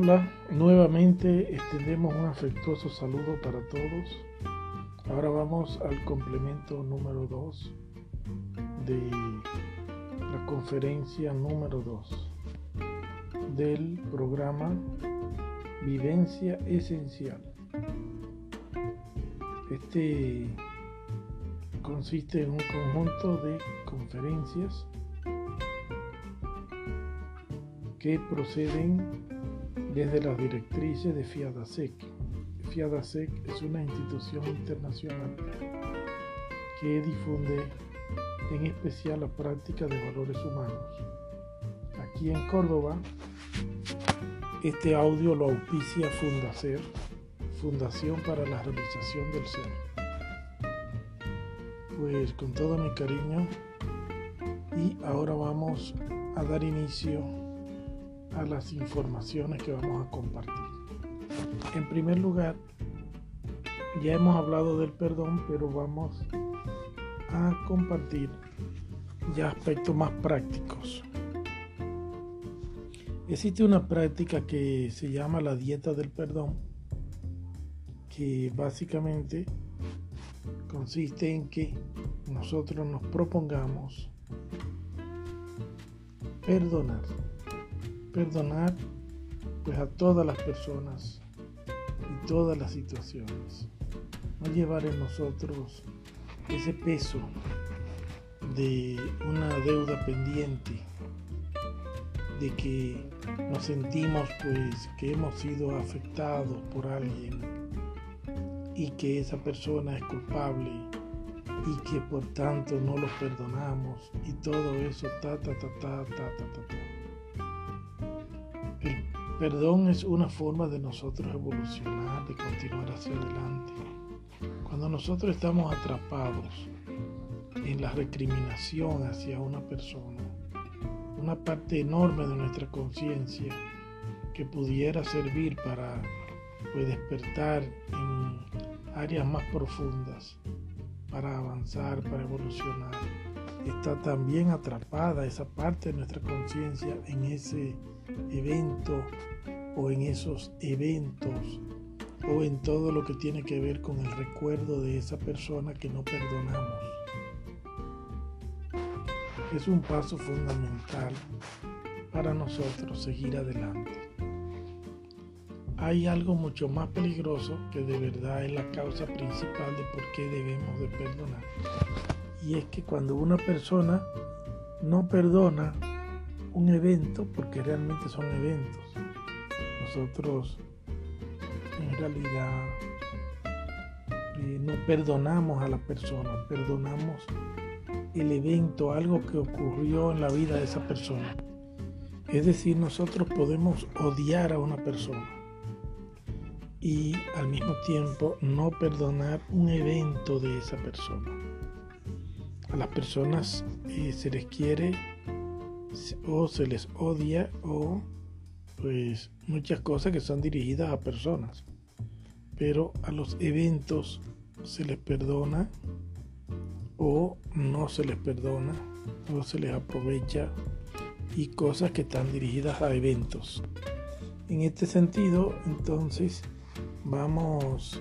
Hola, nuevamente extendemos un afectuoso saludo para todos. Ahora vamos al complemento número 2 de la conferencia número 2 del programa Vivencia Esencial. Este consiste en un conjunto de conferencias que proceden desde las directrices de FIADASEC. FIADASEC es una institución internacional que difunde en especial la práctica de valores humanos. Aquí en Córdoba, este audio lo auspicia Fundacer, Fundación para la Realización del Ser. Pues con todo mi cariño y ahora vamos a dar inicio a las informaciones que vamos a compartir. En primer lugar, ya hemos hablado del perdón, pero vamos a compartir ya aspectos más prácticos. Existe una práctica que se llama la dieta del perdón, que básicamente consiste en que nosotros nos propongamos perdonar perdonar pues a todas las personas y todas las situaciones. No llevar en nosotros ese peso de una deuda pendiente, de que nos sentimos pues que hemos sido afectados por alguien y que esa persona es culpable y que por tanto no lo perdonamos y todo eso ta ta ta ta ta ta ta. ta. Perdón es una forma de nosotros evolucionar, de continuar hacia adelante. Cuando nosotros estamos atrapados en la recriminación hacia una persona, una parte enorme de nuestra conciencia que pudiera servir para pues, despertar en áreas más profundas, para avanzar, para evolucionar, está también atrapada esa parte de nuestra conciencia en ese evento o en esos eventos o en todo lo que tiene que ver con el recuerdo de esa persona que no perdonamos. Es un paso fundamental para nosotros seguir adelante. Hay algo mucho más peligroso que de verdad es la causa principal de por qué debemos de perdonar. Y es que cuando una persona no perdona un evento, porque realmente son eventos. Nosotros en realidad eh, no perdonamos a la persona, perdonamos el evento, algo que ocurrió en la vida de esa persona. Es decir, nosotros podemos odiar a una persona y al mismo tiempo no perdonar un evento de esa persona. Las personas eh, se les quiere o se les odia o pues muchas cosas que son dirigidas a personas. Pero a los eventos se les perdona o no se les perdona o se les aprovecha y cosas que están dirigidas a eventos. En este sentido, entonces, vamos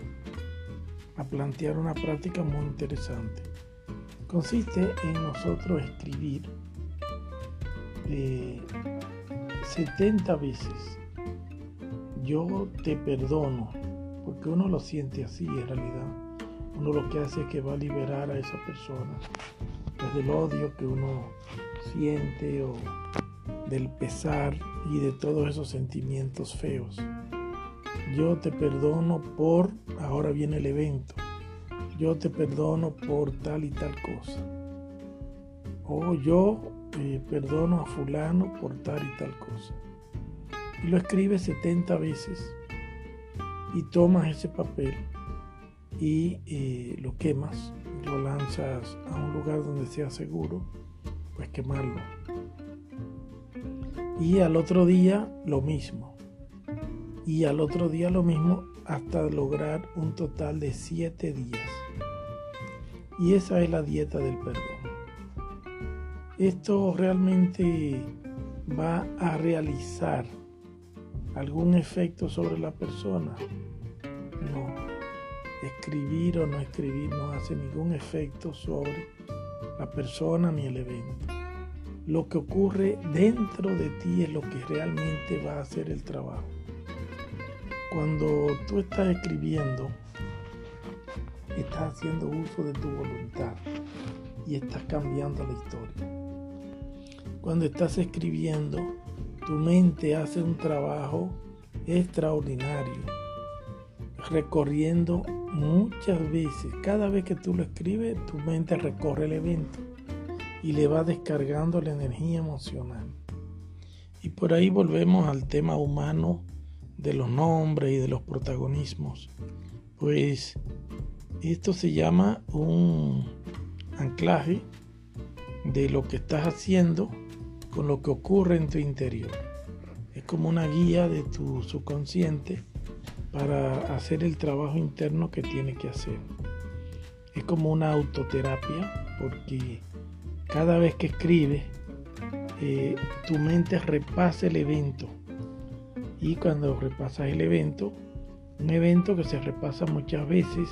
a plantear una práctica muy interesante. Consiste en nosotros escribir 70 veces, yo te perdono, porque uno lo siente así en realidad. Uno lo que hace es que va a liberar a esa persona pues, del odio que uno siente o del pesar y de todos esos sentimientos feos. Yo te perdono por, ahora viene el evento, yo te perdono por tal y tal cosa. O yo eh, perdono a fulano por tal y tal cosa. Y lo escribes 70 veces y tomas ese papel y eh, lo quemas, lo lanzas a un lugar donde sea seguro, pues quemarlo. Y al otro día lo mismo. Y al otro día lo mismo hasta lograr un total de 7 días. Y esa es la dieta del perdón. Esto realmente va a realizar algún efecto sobre la persona? No. Escribir o no escribir no hace ningún efecto sobre la persona ni el evento. Lo que ocurre dentro de ti es lo que realmente va a hacer el trabajo. Cuando tú estás escribiendo, estás haciendo uso de tu voluntad y estás cambiando la historia. Cuando estás escribiendo, tu mente hace un trabajo extraordinario, recorriendo muchas veces. Cada vez que tú lo escribes, tu mente recorre el evento y le va descargando la energía emocional. Y por ahí volvemos al tema humano de los nombres y de los protagonismos. Pues esto se llama un anclaje de lo que estás haciendo con lo que ocurre en tu interior. Es como una guía de tu subconsciente para hacer el trabajo interno que tiene que hacer. Es como una autoterapia porque cada vez que escribes, eh, tu mente repasa el evento. Y cuando repasas el evento, un evento que se repasa muchas veces,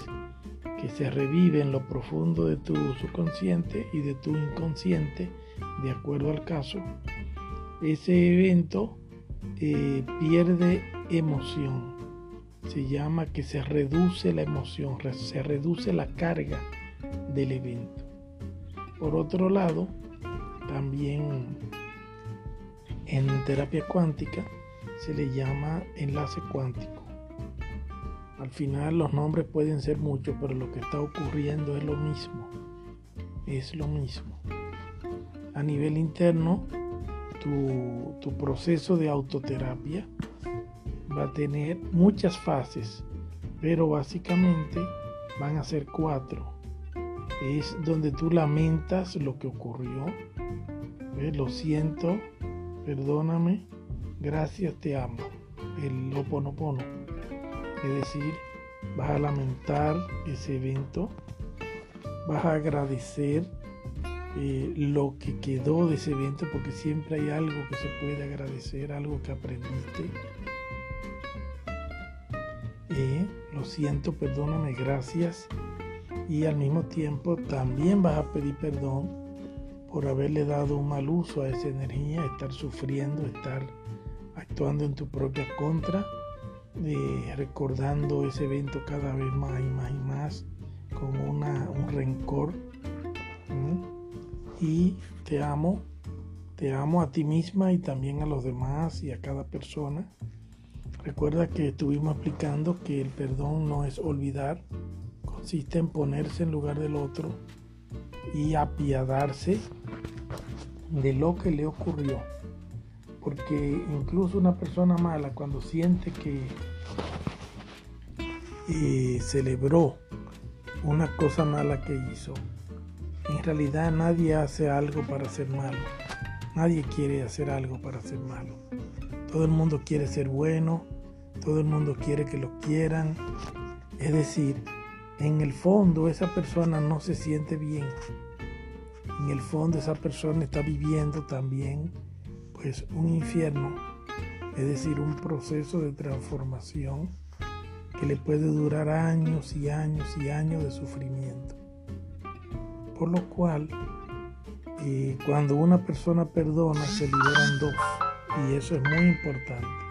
que se revive en lo profundo de tu subconsciente y de tu inconsciente, de acuerdo al caso, ese evento eh, pierde emoción. Se llama que se reduce la emoción, se reduce la carga del evento. Por otro lado, también en terapia cuántica se le llama enlace cuántico. Al final los nombres pueden ser muchos, pero lo que está ocurriendo es lo mismo. Es lo mismo. A nivel interno, tu, proceso de autoterapia va a tener muchas fases, pero básicamente van a ser cuatro es donde tú lamentas lo que ocurrió. Lo siento, perdóname, gracias, te amo. El oponopono. Es decir, vas a lamentar ese evento, vas a agradecer eh, lo que quedó de ese evento, porque siempre hay algo que se puede agradecer, algo que aprendiste. Lo siento, perdóname, gracias y al mismo tiempo también vas a pedir perdón por haberle dado un mal uso a esa energía, estar sufriendo, estar actuando en tu propia contra, recordando ese evento cada vez más y más y más con una, un rencor. Y te amo, te amo a ti misma y también a los demás y a cada persona. Recuerda que estuvimos explicando que el perdón no es olvidar, consiste en ponerse en lugar del otro y apiadarse de lo que le ocurrió. Porque incluso una persona mala cuando siente que eh, celebró una cosa mala que hizo, en realidad nadie hace algo para ser malo. Nadie quiere hacer algo para ser malo. Todo el mundo quiere ser bueno, todo el mundo quiere que lo quieran. Es decir, en el fondo esa persona no se siente bien. En el fondo esa persona está viviendo también pues un infierno, es decir, un proceso de transformación que le puede durar años y años y años de sufrimiento. Por lo cual, eh, cuando una persona perdona, se liberan dos, y eso es muy importante.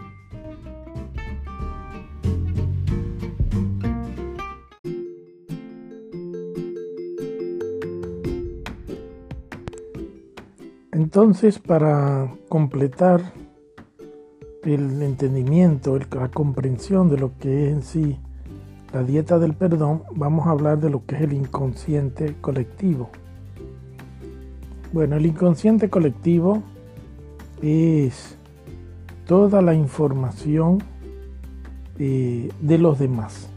Entonces, para completar el entendimiento, la comprensión de lo que es en sí la dieta del perdón, vamos a hablar de lo que es el inconsciente colectivo. Bueno, el inconsciente colectivo es toda la información eh, de los demás.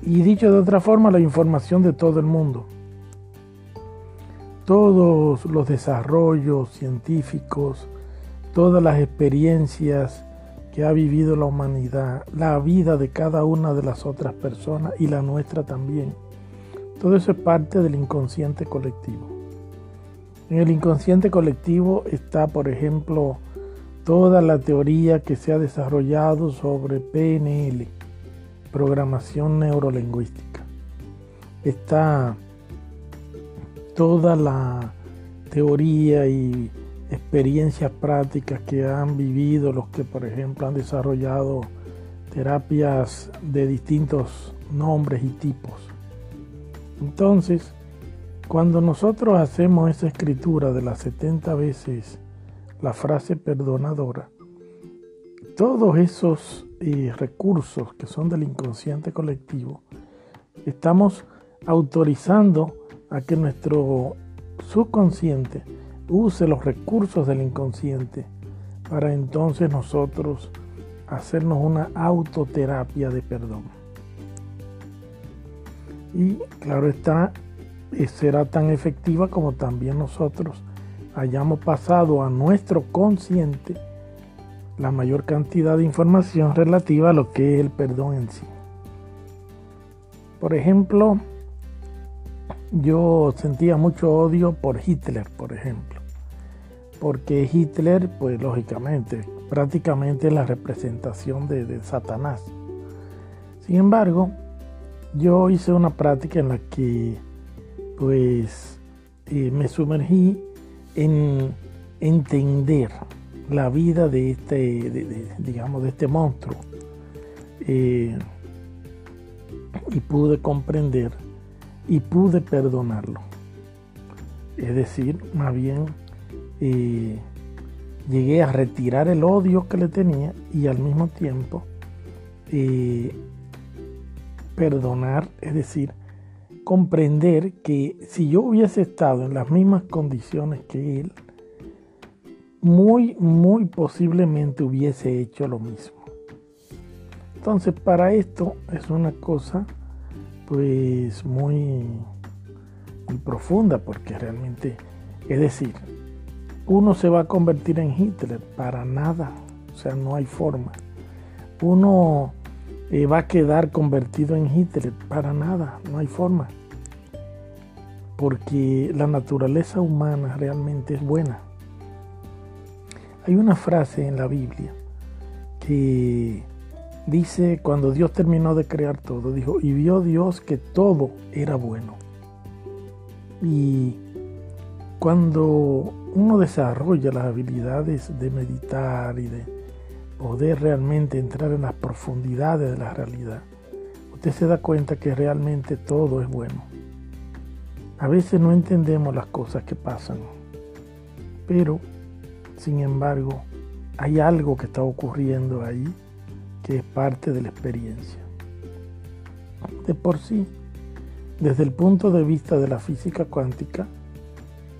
Y dicho de otra forma, la información de todo el mundo todos los desarrollos científicos, todas las experiencias que ha vivido la humanidad, la vida de cada una de las otras personas y la nuestra también. Todo eso es parte del inconsciente colectivo. En el inconsciente colectivo está, por ejemplo, toda la teoría que se ha desarrollado sobre PNL, programación neurolingüística. Está toda la teoría y experiencias prácticas que han vivido los que, por ejemplo, han desarrollado terapias de distintos nombres y tipos. Entonces, cuando nosotros hacemos esa escritura de las 70 veces la frase perdonadora, todos esos eh, recursos que son del inconsciente colectivo, estamos autorizando a que nuestro subconsciente use los recursos del inconsciente para entonces nosotros hacernos una autoterapia de perdón. Y claro está, eh, será tan efectiva como también nosotros hayamos pasado a nuestro consciente la mayor cantidad de información relativa a lo que es el perdón en sí. Por ejemplo, yo sentía mucho odio por Hitler, por ejemplo, porque Hitler, pues lógicamente, prácticamente es la representación de, Satanás. Sin embargo, yo hice una práctica en la que, pues, eh, me sumergí en entender la vida de este, digamos, de este monstruo. Eh, y pude comprender y pude perdonarlo. Es decir, más bien eh, llegué a retirar el odio que le tenía y al mismo tiempo eh, perdonar, es decir, comprender que si yo hubiese estado en las mismas condiciones que él, muy, muy posiblemente hubiese hecho lo mismo. Entonces, para esto es una cosa pues muy, muy profunda, porque realmente, es decir, uno se va a convertir en Hitler para nada, o sea, no hay forma. Uno eh, va a quedar convertido en Hitler para nada, no hay forma. Porque la naturaleza humana realmente es buena. Hay una frase en la Biblia que dice, cuando Dios terminó de crear todo, dijo, y vio Dios que todo era bueno. Y cuando uno desarrolla las habilidades de meditar y de poder realmente entrar en las profundidades de la realidad, usted se da cuenta que realmente todo es bueno. A veces no entendemos las cosas que pasan, pero, sin embargo, hay algo que está ocurriendo ahí que es parte de la experiencia. De por sí, desde el punto de vista de la física cuántica,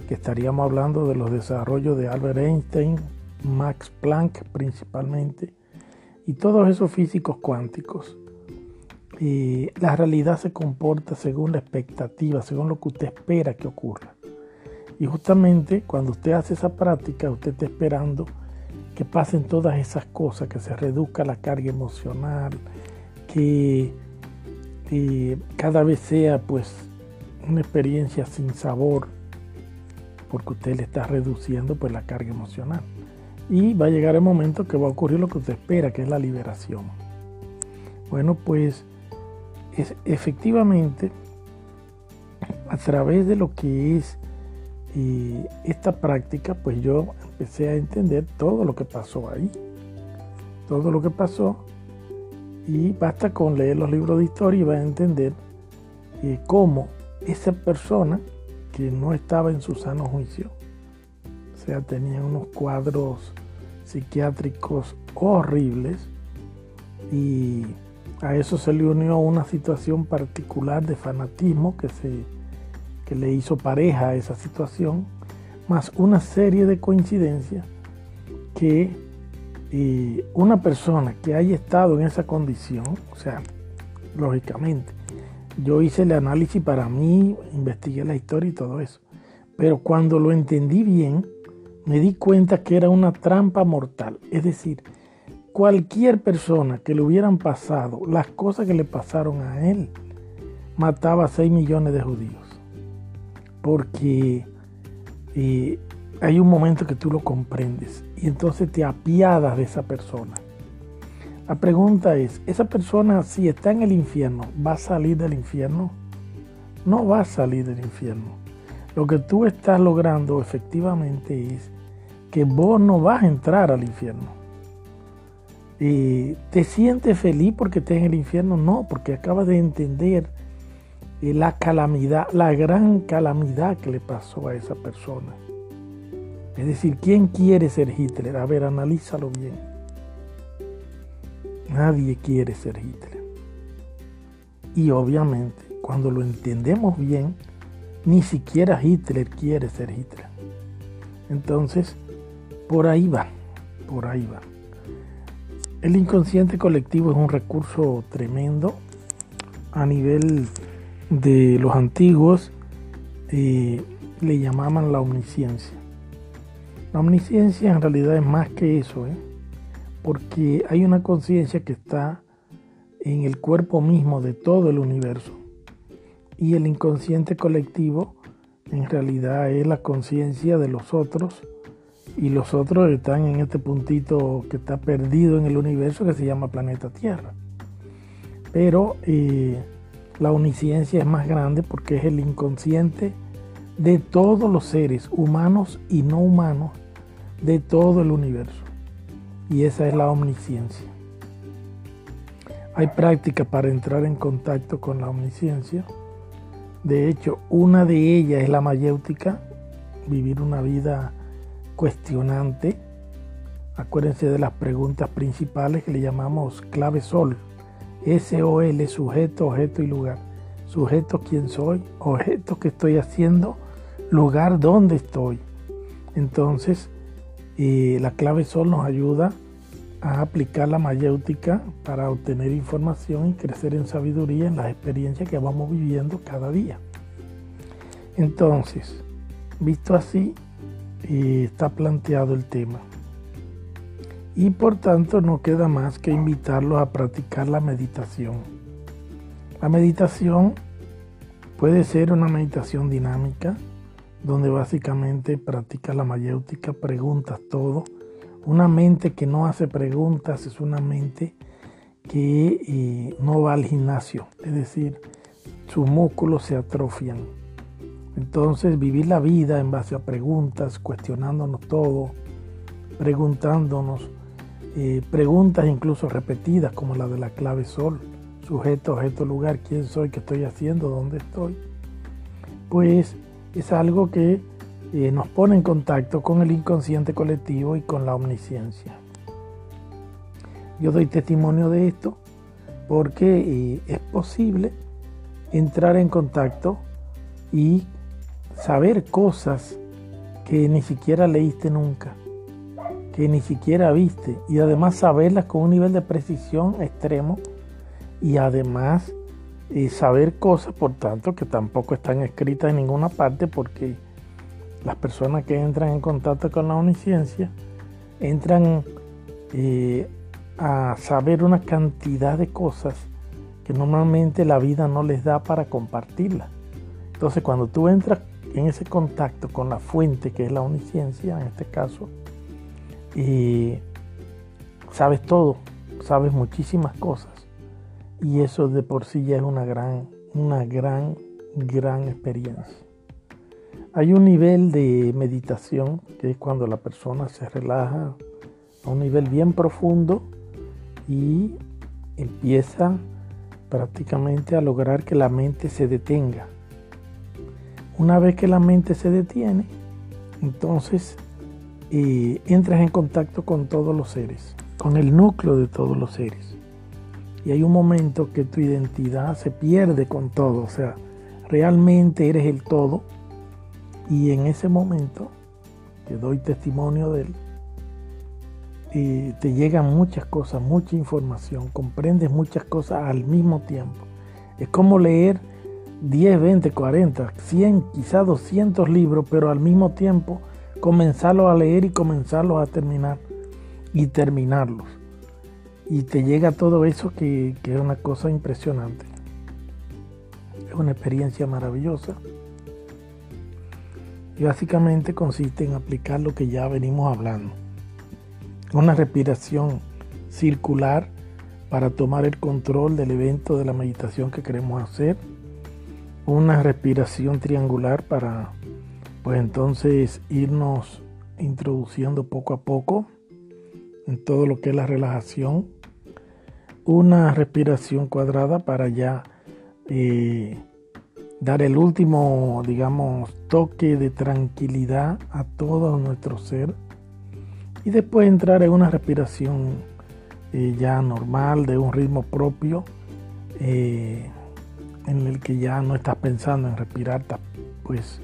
que estaríamos hablando de los desarrollos de Albert Einstein, Max Planck principalmente, y todos esos físicos cuánticos, eh, la realidad se comporta según la expectativa, según lo que usted espera que ocurra. Y justamente cuando usted hace esa práctica, usted está esperando que pasen todas esas cosas, que se reduzca la carga emocional, que cada vez sea pues una experiencia sin sabor, porque usted le está reduciendo pues la carga emocional. Y va a llegar el momento que va a ocurrir lo que usted espera, que es la liberación. Bueno, pues es, efectivamente, a través de lo que es y esta práctica, pues yo empecé a entender todo lo que pasó ahí, todo lo que pasó, y basta con leer los libros de historia y va a entender eh, cómo esa persona que no estaba en su sano juicio, o sea, tenía unos cuadros psiquiátricos horribles y a eso se le unió una situación particular de fanatismo que se le hizo pareja a esa situación, más una serie de coincidencias que eh, una persona que haya estado en esa condición, o sea, lógicamente, yo hice el análisis para mí, investigué la historia y todo eso, pero cuando lo entendí bien, me di cuenta que era una trampa mortal, es decir, cualquier persona que le hubieran pasado las cosas que le pasaron a él, mataba a 6 millones de judíos. Porque eh, hay un momento que tú lo comprendes y entonces te apiadas de esa persona. La pregunta es, ¿esa persona si está en el infierno va a salir del infierno? No va a salir del infierno. Lo que tú estás logrando efectivamente es que vos no vas a entrar al infierno. y ¿Te sientes feliz porque estás en el infierno? No, porque acabas de entender eh, la calamidad, la gran calamidad que le pasó a esa persona. Es decir, ¿quién quiere ser Hitler? A ver, analízalo bien. Nadie quiere ser Hitler. Y obviamente, cuando lo entendemos bien, ni siquiera Hitler quiere ser Hitler. Entonces, por ahí va, por ahí va. El inconsciente colectivo es un recurso tremendo a nivel de los antiguos, eh, le llamaban la omnisciencia. La omnisciencia en realidad es más que eso, ¿eh? porque hay una conciencia que está en el cuerpo mismo de todo el universo. Y el inconsciente colectivo en realidad es la conciencia de los otros y los otros están en este puntito que está perdido en el universo que se llama planeta Tierra. Pero eh, la omnisciencia es más grande porque es el inconsciente de todos los seres humanos y no humanos de todo el universo. Y esa es la omnisciencia. Hay prácticas para entrar en contacto con la omnisciencia. De hecho, una de ellas es la mayéutica, vivir una vida cuestionante. Acuérdense de las preguntas principales que le llamamos clave sol. S-O-L, sujeto, objeto y lugar. Sujeto, quién soy, objeto, que estoy haciendo, lugar, dónde estoy. Entonces, la clave sol nos ayuda a aplicar la mayéutica para obtener información y crecer en sabiduría en las experiencias que vamos viviendo cada día. Entonces, visto así, está planteado el tema. Y por tanto no queda más que invitarlos a practicar la meditación. La meditación puede ser una meditación dinámica, donde básicamente practicas la mayéutica, preguntas todo. Una mente que no hace preguntas es una mente que eh, no va al gimnasio, es decir, sus músculos se atrofian. Entonces vivir la vida en base a preguntas, cuestionándonos todo, preguntándonos, eh, preguntas incluso repetidas como la de la clave sol, sujeto, objeto, lugar, quién soy, qué estoy haciendo, dónde estoy, pues es algo que eh, nos pone en contacto con el inconsciente colectivo y con la omnisciencia. Yo doy testimonio de esto porque eh, es posible entrar en contacto y saber cosas que ni siquiera leíste nunca, que ni siquiera viste, y además saberlas con un nivel de precisión extremo y además y saber cosas, por tanto, que tampoco están escritas en ninguna parte porque las personas que entran en contacto con la omnisciencia entran eh, a saber una cantidad de cosas que normalmente la vida no les da para compartirlas. Entonces, cuando tú entras en ese contacto con la fuente que es la omnisciencia, en este caso, y sabes todo, sabes muchísimas cosas. Y eso de por sí ya es una gran, una gran, gran experiencia. Hay un nivel de meditación que es cuando la persona se relaja a un nivel bien profundo y empieza prácticamente a lograr que la mente se detenga. Una vez que la mente se detiene, entonces eh, entras en contacto con todos los seres, con el núcleo de todos los seres. Y hay un momento que tu identidad se pierde con todo, o sea, realmente eres el todo. Y en ese momento, que doy testimonio de él, eh, te llegan muchas cosas, mucha información, comprendes muchas cosas al mismo tiempo. Es como leer 10, 20, 40, 100, quizá 200 libros, pero al mismo tiempo comenzarlos a leer y comenzarlos a terminar y terminarlos y te llega todo eso que, es una cosa impresionante. Es una experiencia maravillosa. Y básicamente consiste en aplicar lo que ya venimos hablando. Una respiración circular para tomar el control del evento de la meditación que queremos hacer. Una respiración triangular para pues entonces irnos introduciendo poco a poco en todo lo que es la relajación. Una respiración cuadrada para ya eh, dar el último, digamos, toque de tranquilidad a todo nuestro ser. Y después entrar en una respiración eh, ya normal, de un ritmo propio, eh, en el que ya no estás pensando en respirar, pues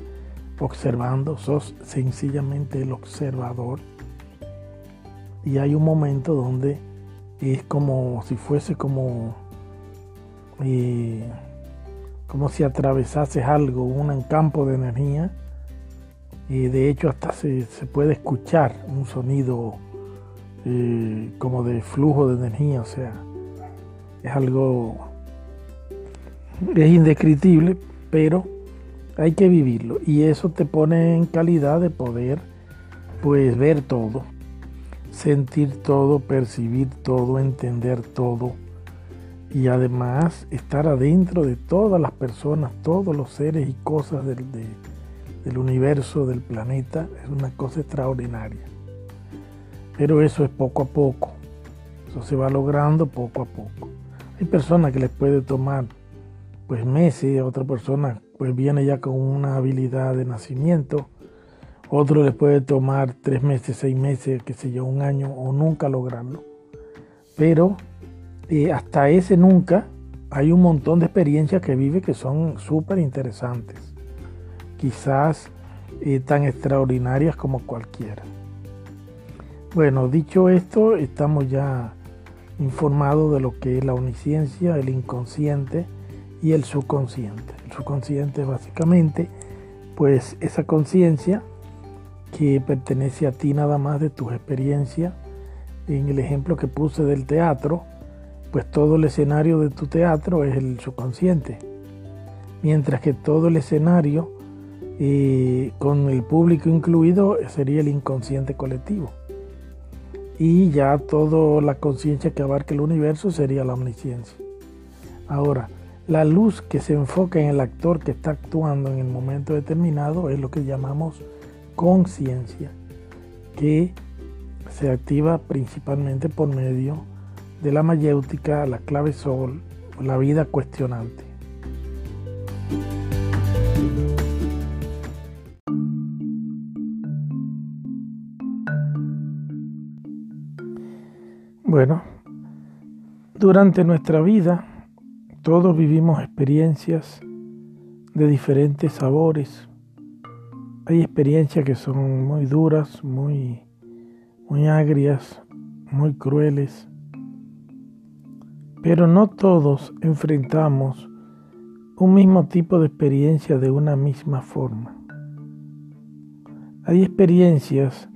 observando, sos sencillamente el observador. Y hay un momento donde es como si fuese como, eh, como si atravesases algo, un campo de energía. Y de hecho hasta se, puede escuchar un sonido eh, como de flujo de energía, o sea, es algo, es indescriptible, pero hay que vivirlo y eso te pone en calidad de poder pues ver todo, sentir todo, percibir todo, entender todo y además estar adentro de todas las personas, todos los seres y cosas del, del universo, del planeta, es una cosa extraordinaria. Pero eso es poco a poco, eso se va logrando poco a poco. Hay personas que les puede tomar pues meses, otra persona pues viene ya con una habilidad de nacimiento, otro le puede tomar tres meses, seis meses, qué sé yo, un año o nunca lograrlo. Pero eh, hasta ese nunca hay un montón de experiencias que vive que son súper interesantes, quizás eh, tan extraordinarias como cualquiera. Bueno, dicho esto, estamos ya informados de lo que es la omnisciencia, el inconsciente, y el subconsciente. Subconsciente básicamente, pues esa conciencia que pertenece a ti nada más de tus experiencias. En el ejemplo que puse del teatro, pues todo el escenario de tu teatro es el subconsciente. Mientras que todo el escenario, eh, con el público incluido, sería el inconsciente colectivo. Y ya toda la conciencia que abarca el universo sería la omnisciencia. Ahora, la luz que se enfoca en el actor que está actuando en el momento determinado es lo que llamamos conciencia, que se activa principalmente por medio de la mayéutica, la clave sol, la vida cuestionante. Bueno, durante nuestra vida todos vivimos experiencias de diferentes sabores. Hay experiencias que son muy duras, muy, muy agrias, muy crueles. Pero no todos enfrentamos un mismo tipo de experiencia de una misma forma. Hay experiencias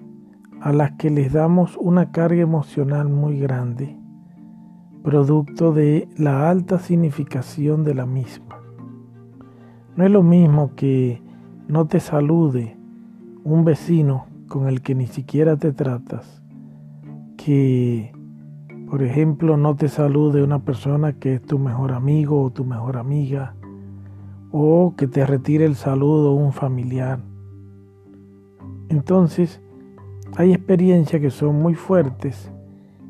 a las que les damos una carga emocional muy grande producto de la alta significación de la misma. No es lo mismo que no te salude un vecino con el que ni siquiera te tratas, que, por ejemplo, no te salude una persona que es tu mejor amigo o tu mejor amiga, o que te retire el saludo un familiar. Entonces, hay experiencias que son muy fuertes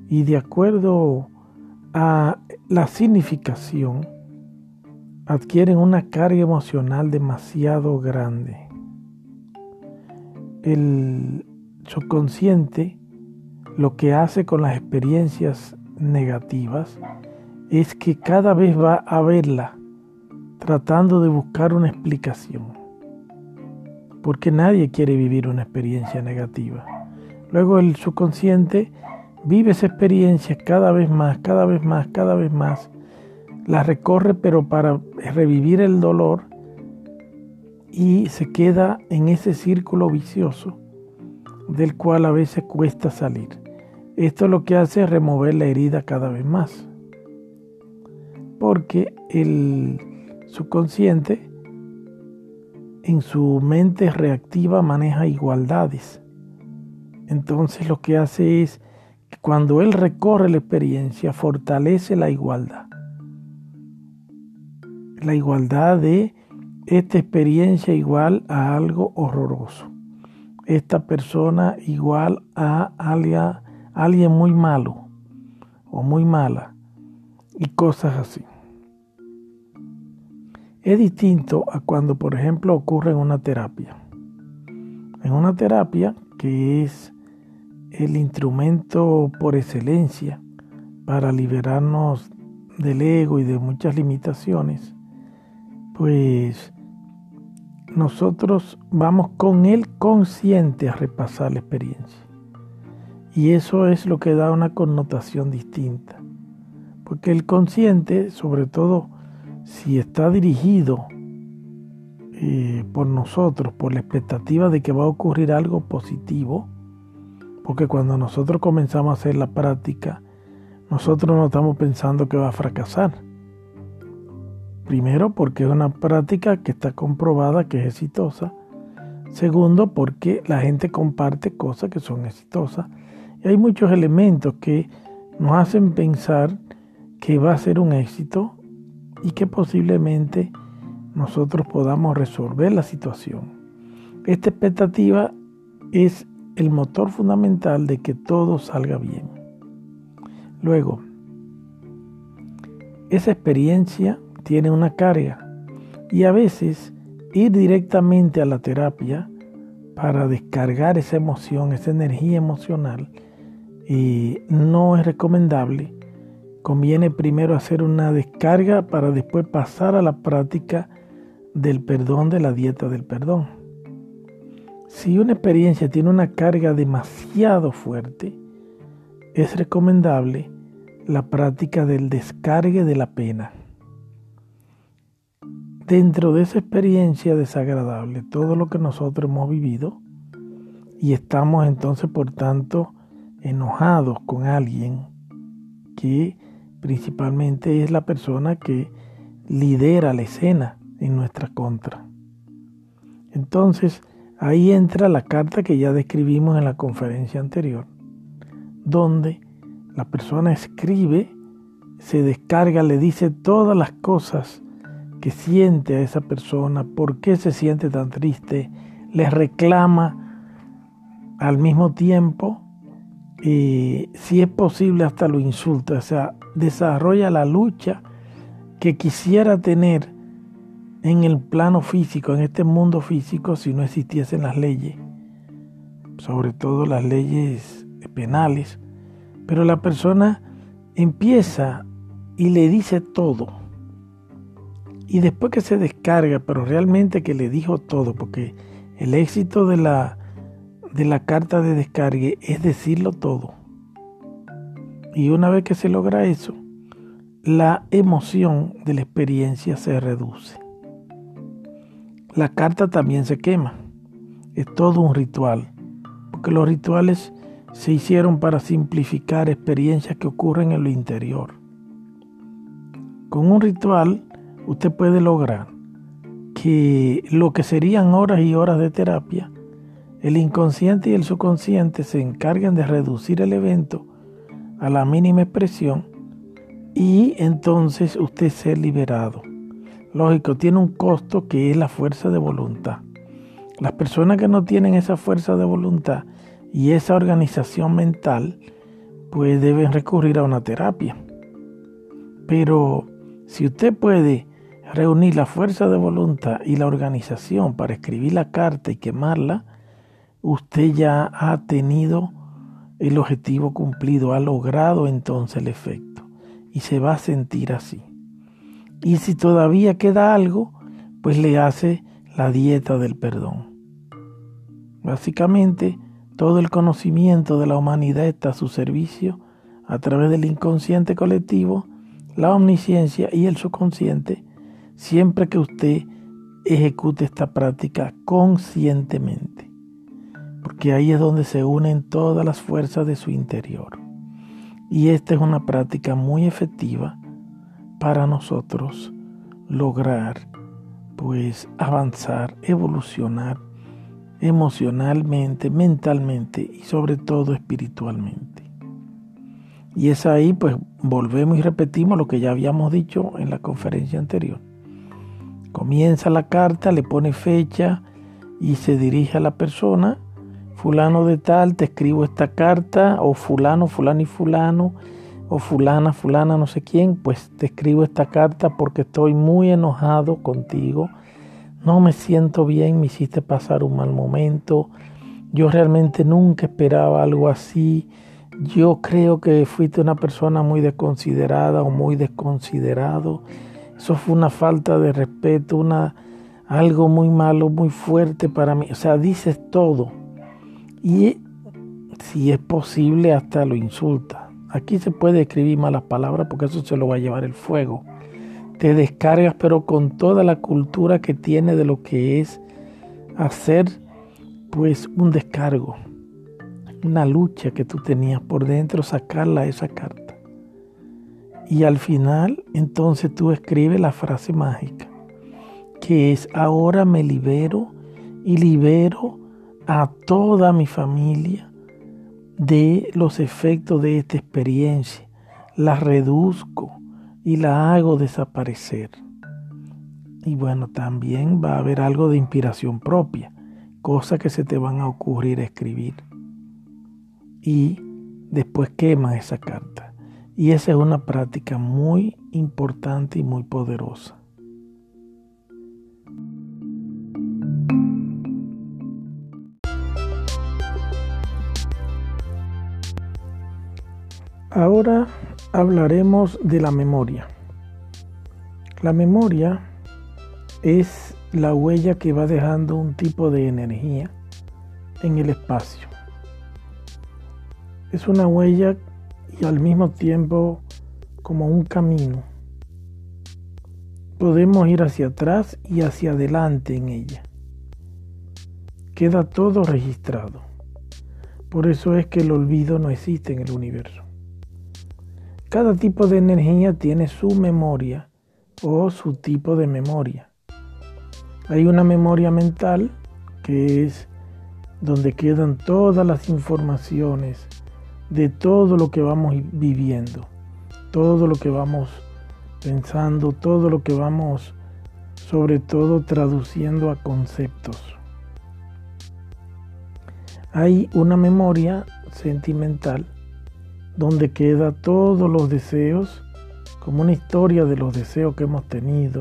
y de acuerdo a la significación adquieren una carga emocional demasiado grande. El subconsciente lo que hace con las experiencias negativas es que cada vez va a verla tratando de buscar una explicación. Porque nadie quiere vivir una experiencia negativa. Luego el subconsciente vive esa experiencia cada vez más, cada vez más, cada vez más. La recorre pero para revivir el dolor y se queda en ese círculo vicioso del cual a veces cuesta salir. Esto lo que hace es remover la herida cada vez más. Porque el subconsciente en su mente reactiva maneja igualdades. Entonces lo que hace es cuando él recorre la experiencia, fortalece la igualdad. La igualdad de esta experiencia igual a algo horroroso. Esta persona igual a alguien, alguien muy malo o muy mala y cosas así. Es distinto a cuando, por ejemplo, ocurre en una terapia. En una terapia, que es el instrumento por excelencia para liberarnos del ego y de muchas limitaciones, pues nosotros vamos con el consciente a repasar la experiencia. Y eso es lo que da una connotación distinta. Porque el consciente, sobre todo si está dirigido eh, por nosotros, por la expectativa de que va a ocurrir algo positivo, porque cuando nosotros comenzamos a hacer la práctica, nosotros no estamos pensando que va a fracasar. Primero, porque es una práctica que está comprobada que es exitosa. Segundo, porque la gente comparte cosas que son exitosas. Y hay muchos elementos que nos hacen pensar que va a ser un éxito y que posiblemente nosotros podamos resolver la situación. Esta expectativa es el motor fundamental de que todo salga bien. Luego, esa experiencia tiene una carga y a veces ir directamente a la terapia para descargar esa emoción, esa energía emocional, y no es recomendable conviene primero hacer una descarga para después pasar a la práctica del perdón de la dieta del perdón. Si una experiencia tiene una carga demasiado fuerte, es recomendable la práctica del descargue de la pena. Dentro de esa experiencia desagradable, todo lo que nosotros hemos vivido, y estamos entonces por tanto enojados con alguien que principalmente es la persona que lidera la escena en nuestra contra. Entonces, ahí entra la carta que ya describimos en la conferencia anterior, donde la persona escribe, se descarga, le dice todas las cosas que siente a esa persona, por qué se siente tan triste, le reclama al mismo tiempo, y si es posible hasta lo insulta, o sea, desarrolla la lucha que quisiera tener en el plano físico, en este mundo físico, si no existiesen las leyes, sobre todo las leyes penales. Pero la persona empieza y le dice todo. Y después que se descarga, pero realmente que le dijo todo, porque el éxito de la, de la carta de descargue es decirlo todo. Y una vez que se logra eso, la emoción de la experiencia se reduce. La carta también se quema. Es todo un ritual, porque los rituales se hicieron para simplificar experiencias que ocurren en lo interior. Con un ritual usted puede lograr que lo que serían horas y horas de terapia, el inconsciente y el subconsciente se encarguen de reducir el evento a la mínima expresión y entonces usted ser liberado. Lógico, tiene un costo que es la fuerza de voluntad. Las personas que no tienen esa fuerza de voluntad y esa organización mental, pues deben recurrir a una terapia. Pero si usted puede reunir la fuerza de voluntad y la organización para escribir la carta y quemarla, usted ya ha tenido el objetivo cumplido, ha logrado entonces el efecto y se va a sentir así. Y si todavía queda algo, pues le hace la dieta del perdón. Básicamente, todo el conocimiento de la humanidad está a su servicio a través del inconsciente colectivo, la omnisciencia y el subconsciente, siempre que usted ejecute esta práctica conscientemente porque ahí es donde se unen todas las fuerzas de su interior. Y esta es una práctica muy efectiva para nosotros lograr pues avanzar, evolucionar emocionalmente, mentalmente y sobre todo espiritualmente. Y es ahí pues volvemos y repetimos lo que ya habíamos dicho en la conferencia anterior. Comienza la carta, le pone fecha y se dirige a la persona, fulano de tal, te escribo esta carta, o fulano, fulano y fulano, o fulana, fulana, no sé quién, pues te escribo esta carta porque estoy muy enojado contigo, no me siento bien, me hiciste pasar un mal momento, yo realmente nunca esperaba algo así, yo creo que fuiste una persona muy desconsiderada o muy desconsiderado, eso fue una falta de respeto, una algo muy malo, muy fuerte para mí, o sea, dices todo. Y si es posible hasta lo insulta. Aquí se puede escribir malas palabras porque eso se lo va a llevar el fuego. Te descargas pero con toda la cultura que tiene de lo que es hacer pues un descargo, una lucha que tú tenías por dentro, sacarla esa carta. Y al final entonces tú escribes la frase mágica, que es ahora me libero y libero a toda mi familia de los efectos de esta experiencia, la reduzco y la hago desaparecer. Y bueno, también va a haber algo de inspiración propia, cosas que se te van a ocurrir escribir. Y después quema esa carta. Y esa es una práctica muy importante y muy poderosa. Ahora hablaremos de la memoria. La memoria es la huella que va dejando un tipo de energía en el espacio. Es una huella y al mismo tiempo como un camino. Podemos ir hacia atrás y hacia adelante en ella. Queda todo registrado. Por eso es que el olvido no existe en el universo. Cada tipo de energía tiene su memoria o su tipo de memoria. Hay una memoria mental que es donde quedan todas las informaciones de todo lo que vamos viviendo, todo lo que vamos pensando, todo lo que vamos sobre todo traduciendo a conceptos. Hay una memoria sentimental donde queda todos los deseos, como una historia de los deseos que hemos tenido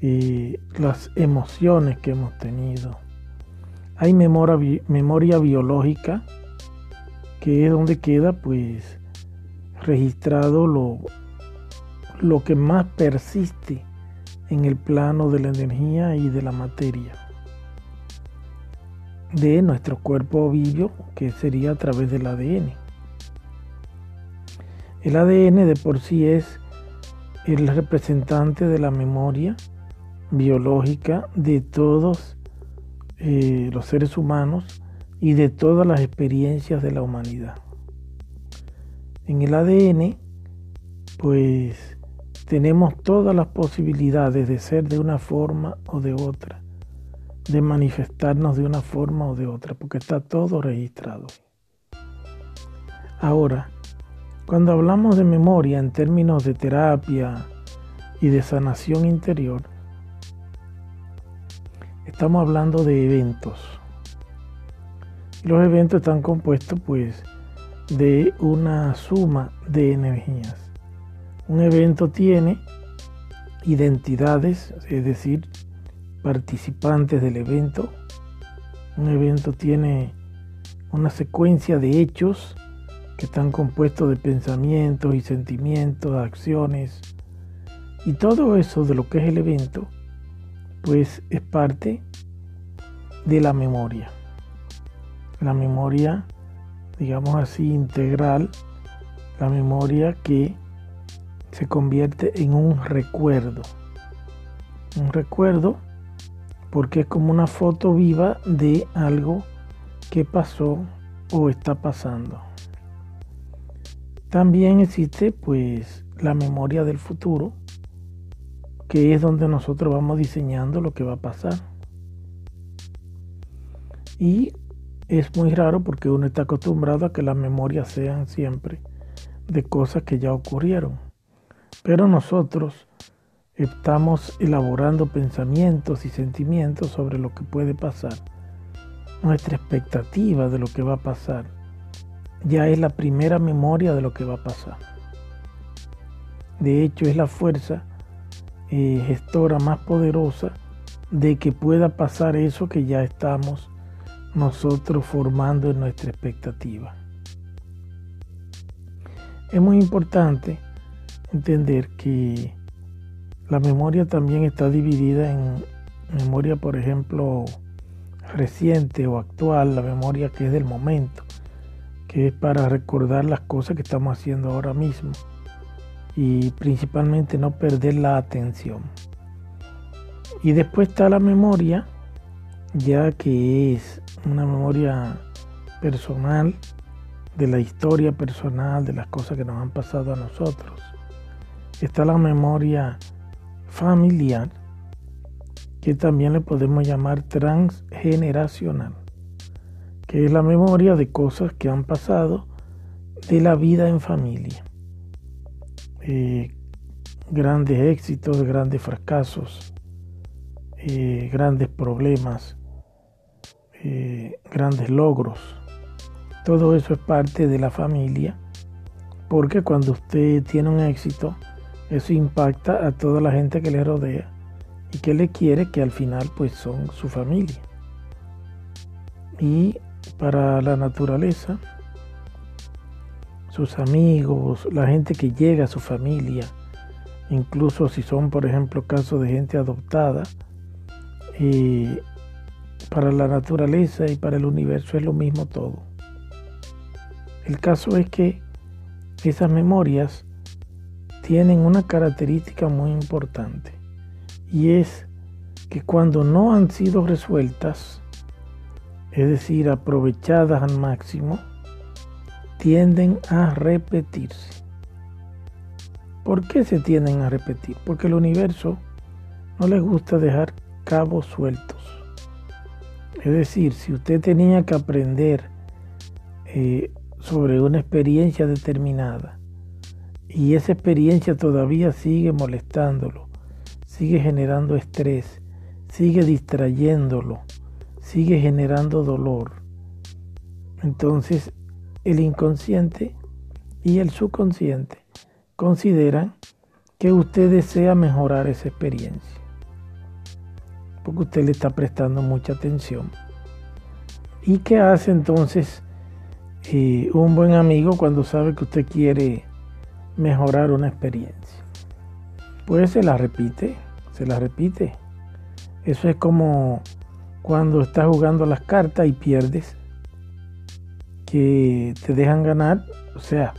y las emociones que hemos tenido. Hay memoria, memoria biológica, que es donde queda pues registrado lo, lo que más persiste en el plano de la energía y de la materia de nuestro cuerpo vivo, que sería a través del ADN. El ADN de por sí es el representante de la memoria biológica de todos eh, los seres humanos y de todas las experiencias de la humanidad. En el ADN, pues tenemos todas las posibilidades de ser de una forma o de otra, de manifestarnos de una forma o de otra, porque está todo registrado. Ahora, cuando hablamos de memoria en términos de terapia y de sanación interior, estamos hablando de eventos. Los eventos están compuestos pues de una suma de energías. Un evento tiene identidades, es decir, participantes del evento. Un evento tiene una secuencia de hechos que están compuestos de pensamientos y sentimientos, acciones, y todo eso de lo que es el evento, pues es parte de la memoria. La memoria, digamos así, integral, la memoria que se convierte en un recuerdo. Un recuerdo porque es como una foto viva de algo que pasó o está pasando. También existe pues la memoria del futuro, que es donde nosotros vamos diseñando lo que va a pasar. Y es muy raro porque uno está acostumbrado a que las memorias sean siempre de cosas que ya ocurrieron. Pero nosotros estamos elaborando pensamientos y sentimientos sobre lo que puede pasar. Nuestra expectativa de lo que va a pasar ya es la primera memoria de lo que va a pasar. De hecho, es la fuerza eh, gestora más poderosa de que pueda pasar eso que ya estamos nosotros formando en nuestra expectativa. Es muy importante entender que la memoria también está dividida en memoria, por ejemplo, reciente o actual, la memoria que es del momento, que es para recordar las cosas que estamos haciendo ahora mismo y principalmente no perder la atención. Y después está la memoria, ya que es una memoria personal de la historia personal, de las cosas que nos han pasado a nosotros. Está la memoria familiar, que también le podemos llamar transgeneracional, que es la memoria de cosas que han pasado de la vida en familia. Eh, grandes éxitos, grandes fracasos, eh, grandes problemas, eh, grandes logros. Todo eso es parte de la familia, porque cuando usted tiene un éxito, eso impacta a toda la gente que le rodea y que le quiere, que al final pues son su familia. Y para la naturaleza, sus amigos, la gente que llega a su familia, incluso si son, por ejemplo, casos de gente adoptada, eh, para la naturaleza y para el universo es lo mismo todo. El caso es que esas memorias tienen una característica muy importante y es que cuando no han sido resueltas, es decir, aprovechadas al máximo, tienden a repetirse. ¿Por qué se tienden a repetir? Porque el universo no le gusta dejar cabos sueltos. Es decir, si usted tenía que aprender eh, sobre una experiencia determinada y esa experiencia todavía sigue molestándolo, sigue generando estrés, sigue distrayéndolo, sigue generando dolor, entonces el inconsciente y el subconsciente consideran que usted desea mejorar esa experiencia. Porque usted le está prestando mucha atención. ¿Y qué hace entonces eh, un buen amigo cuando sabe que usted quiere mejorar una experiencia? Pues se la repite, se la repite. Eso es como cuando estás jugando las cartas y pierdes que te dejan ganar, o sea,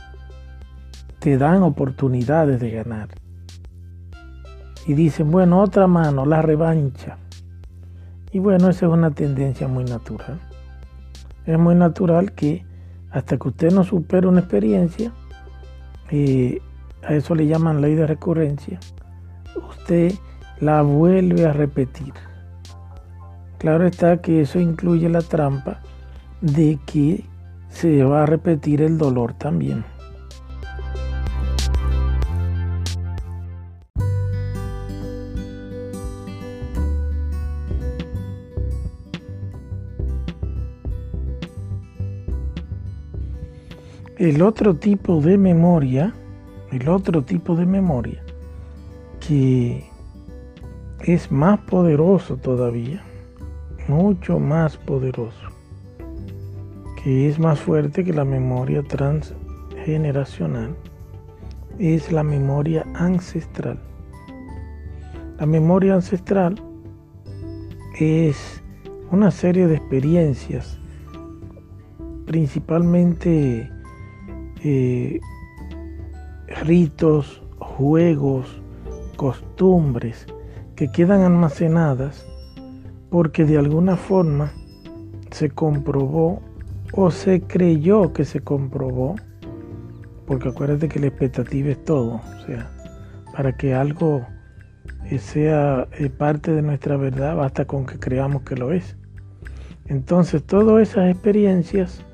te dan oportunidades de ganar. Y dicen, bueno, otra mano, la revancha. Y bueno, esa es una tendencia muy natural. Es muy natural que hasta que usted no supere una experiencia, eh, a eso le llaman ley de recurrencia, usted la vuelve a repetir. Claro está que eso incluye la trampa de que se va a repetir el dolor también. El otro tipo de memoria, el otro tipo de memoria que es más poderoso todavía, mucho más poderoso, que es más fuerte que la memoria transgeneracional, es la memoria ancestral. La memoria ancestral es una serie de experiencias, principalmente eh, ritos, juegos, costumbres que quedan almacenadas porque de alguna forma se comprobó o se creyó que se comprobó, porque acuérdate que la expectativa es todo, o sea, para que algo sea eh, parte de nuestra verdad, basta con que creamos que lo es. Entonces, todas esas experiencias,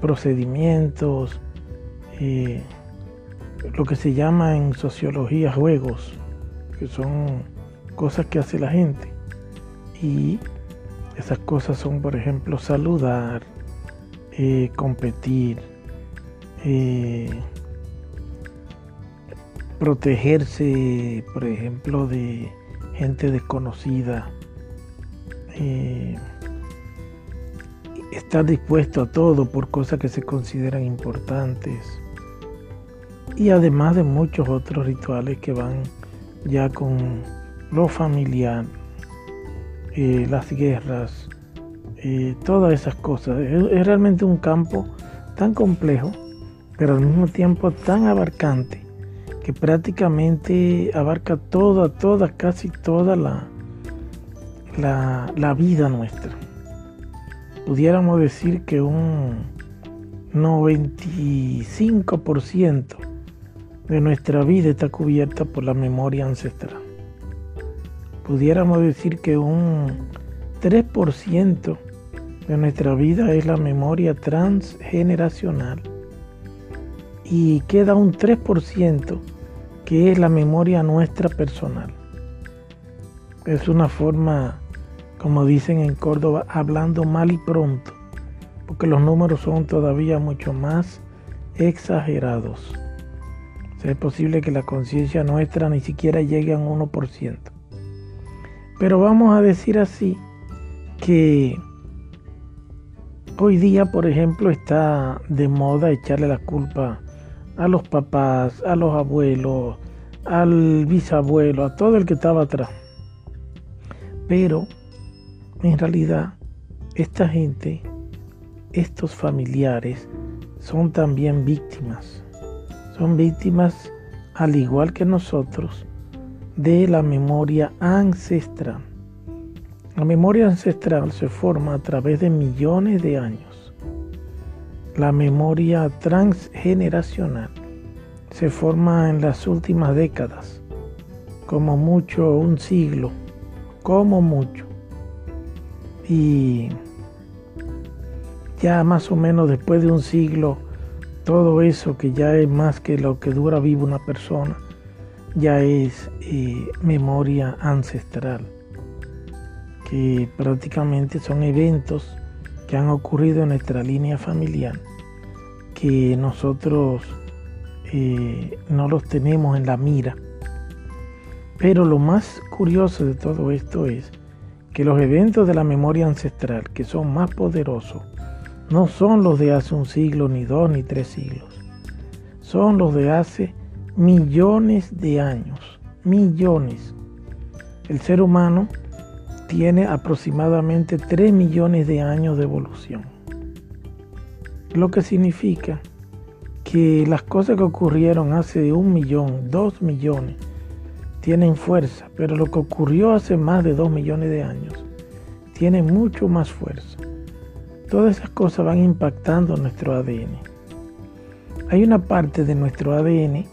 procedimientos, eh, lo que se llama en sociología juegos, que son cosas que hace la gente. Y esas cosas son, por ejemplo, saludar, eh, competir, protegerse, por ejemplo, de gente desconocida, eh, estar dispuesto a todo por cosas que se consideran importantes. Y además de muchos otros rituales que van ya con lo familiar, eh, las guerras, eh, todas esas cosas. es realmente un campo tan complejo, pero al mismo tiempo tan abarcante que prácticamente abarca toda, toda, casi toda la, la, vida nuestra. Pudiéramos decir que un 95% de nuestra vida está cubierta por la memoria ancestral. Pudiéramos decir que un 3% de nuestra vida es la memoria transgeneracional y queda un 3% que es la memoria nuestra personal. Es una forma, como dicen en Córdoba, hablando mal y pronto, porque los números son todavía mucho más exagerados. es posible que la conciencia nuestra ni siquiera llegue a un 1%. Pero vamos a decir así que hoy día, por ejemplo, está de moda echarle la culpa a los papás, a los abuelos, al bisabuelo, a todo el que estaba atrás. Pero en realidad esta gente, estos familiares, son también víctimas. Son víctimas, al igual que nosotros, de la memoria ancestral. La memoria ancestral se forma a través de millones de años la memoria transgeneracional se forma en las últimas décadas, como mucho un siglo, como mucho. Y ya más o menos después de un siglo, todo eso que ya es más que lo que dura vivo una persona, ya es eh, memoria ancestral, que prácticamente son eventos que han ocurrido en nuestra línea familiar que nosotros eh, no los tenemos en la mira. Pero lo más curioso de todo esto es que los eventos de la memoria ancestral, que son más poderosos, no son los de hace un siglo, ni dos, ni tres siglos. Son los de hace millones de años. Millones. El ser humano tiene aproximadamente 3 millones de años de evolución. Lo que significa que las cosas que ocurrieron hace un millón, dos millones, tienen fuerza, pero lo que ocurrió hace más de dos millones de años tiene mucho más fuerza. Todas esas cosas van impactando nuestro ADN. Hay una parte de nuestro ADN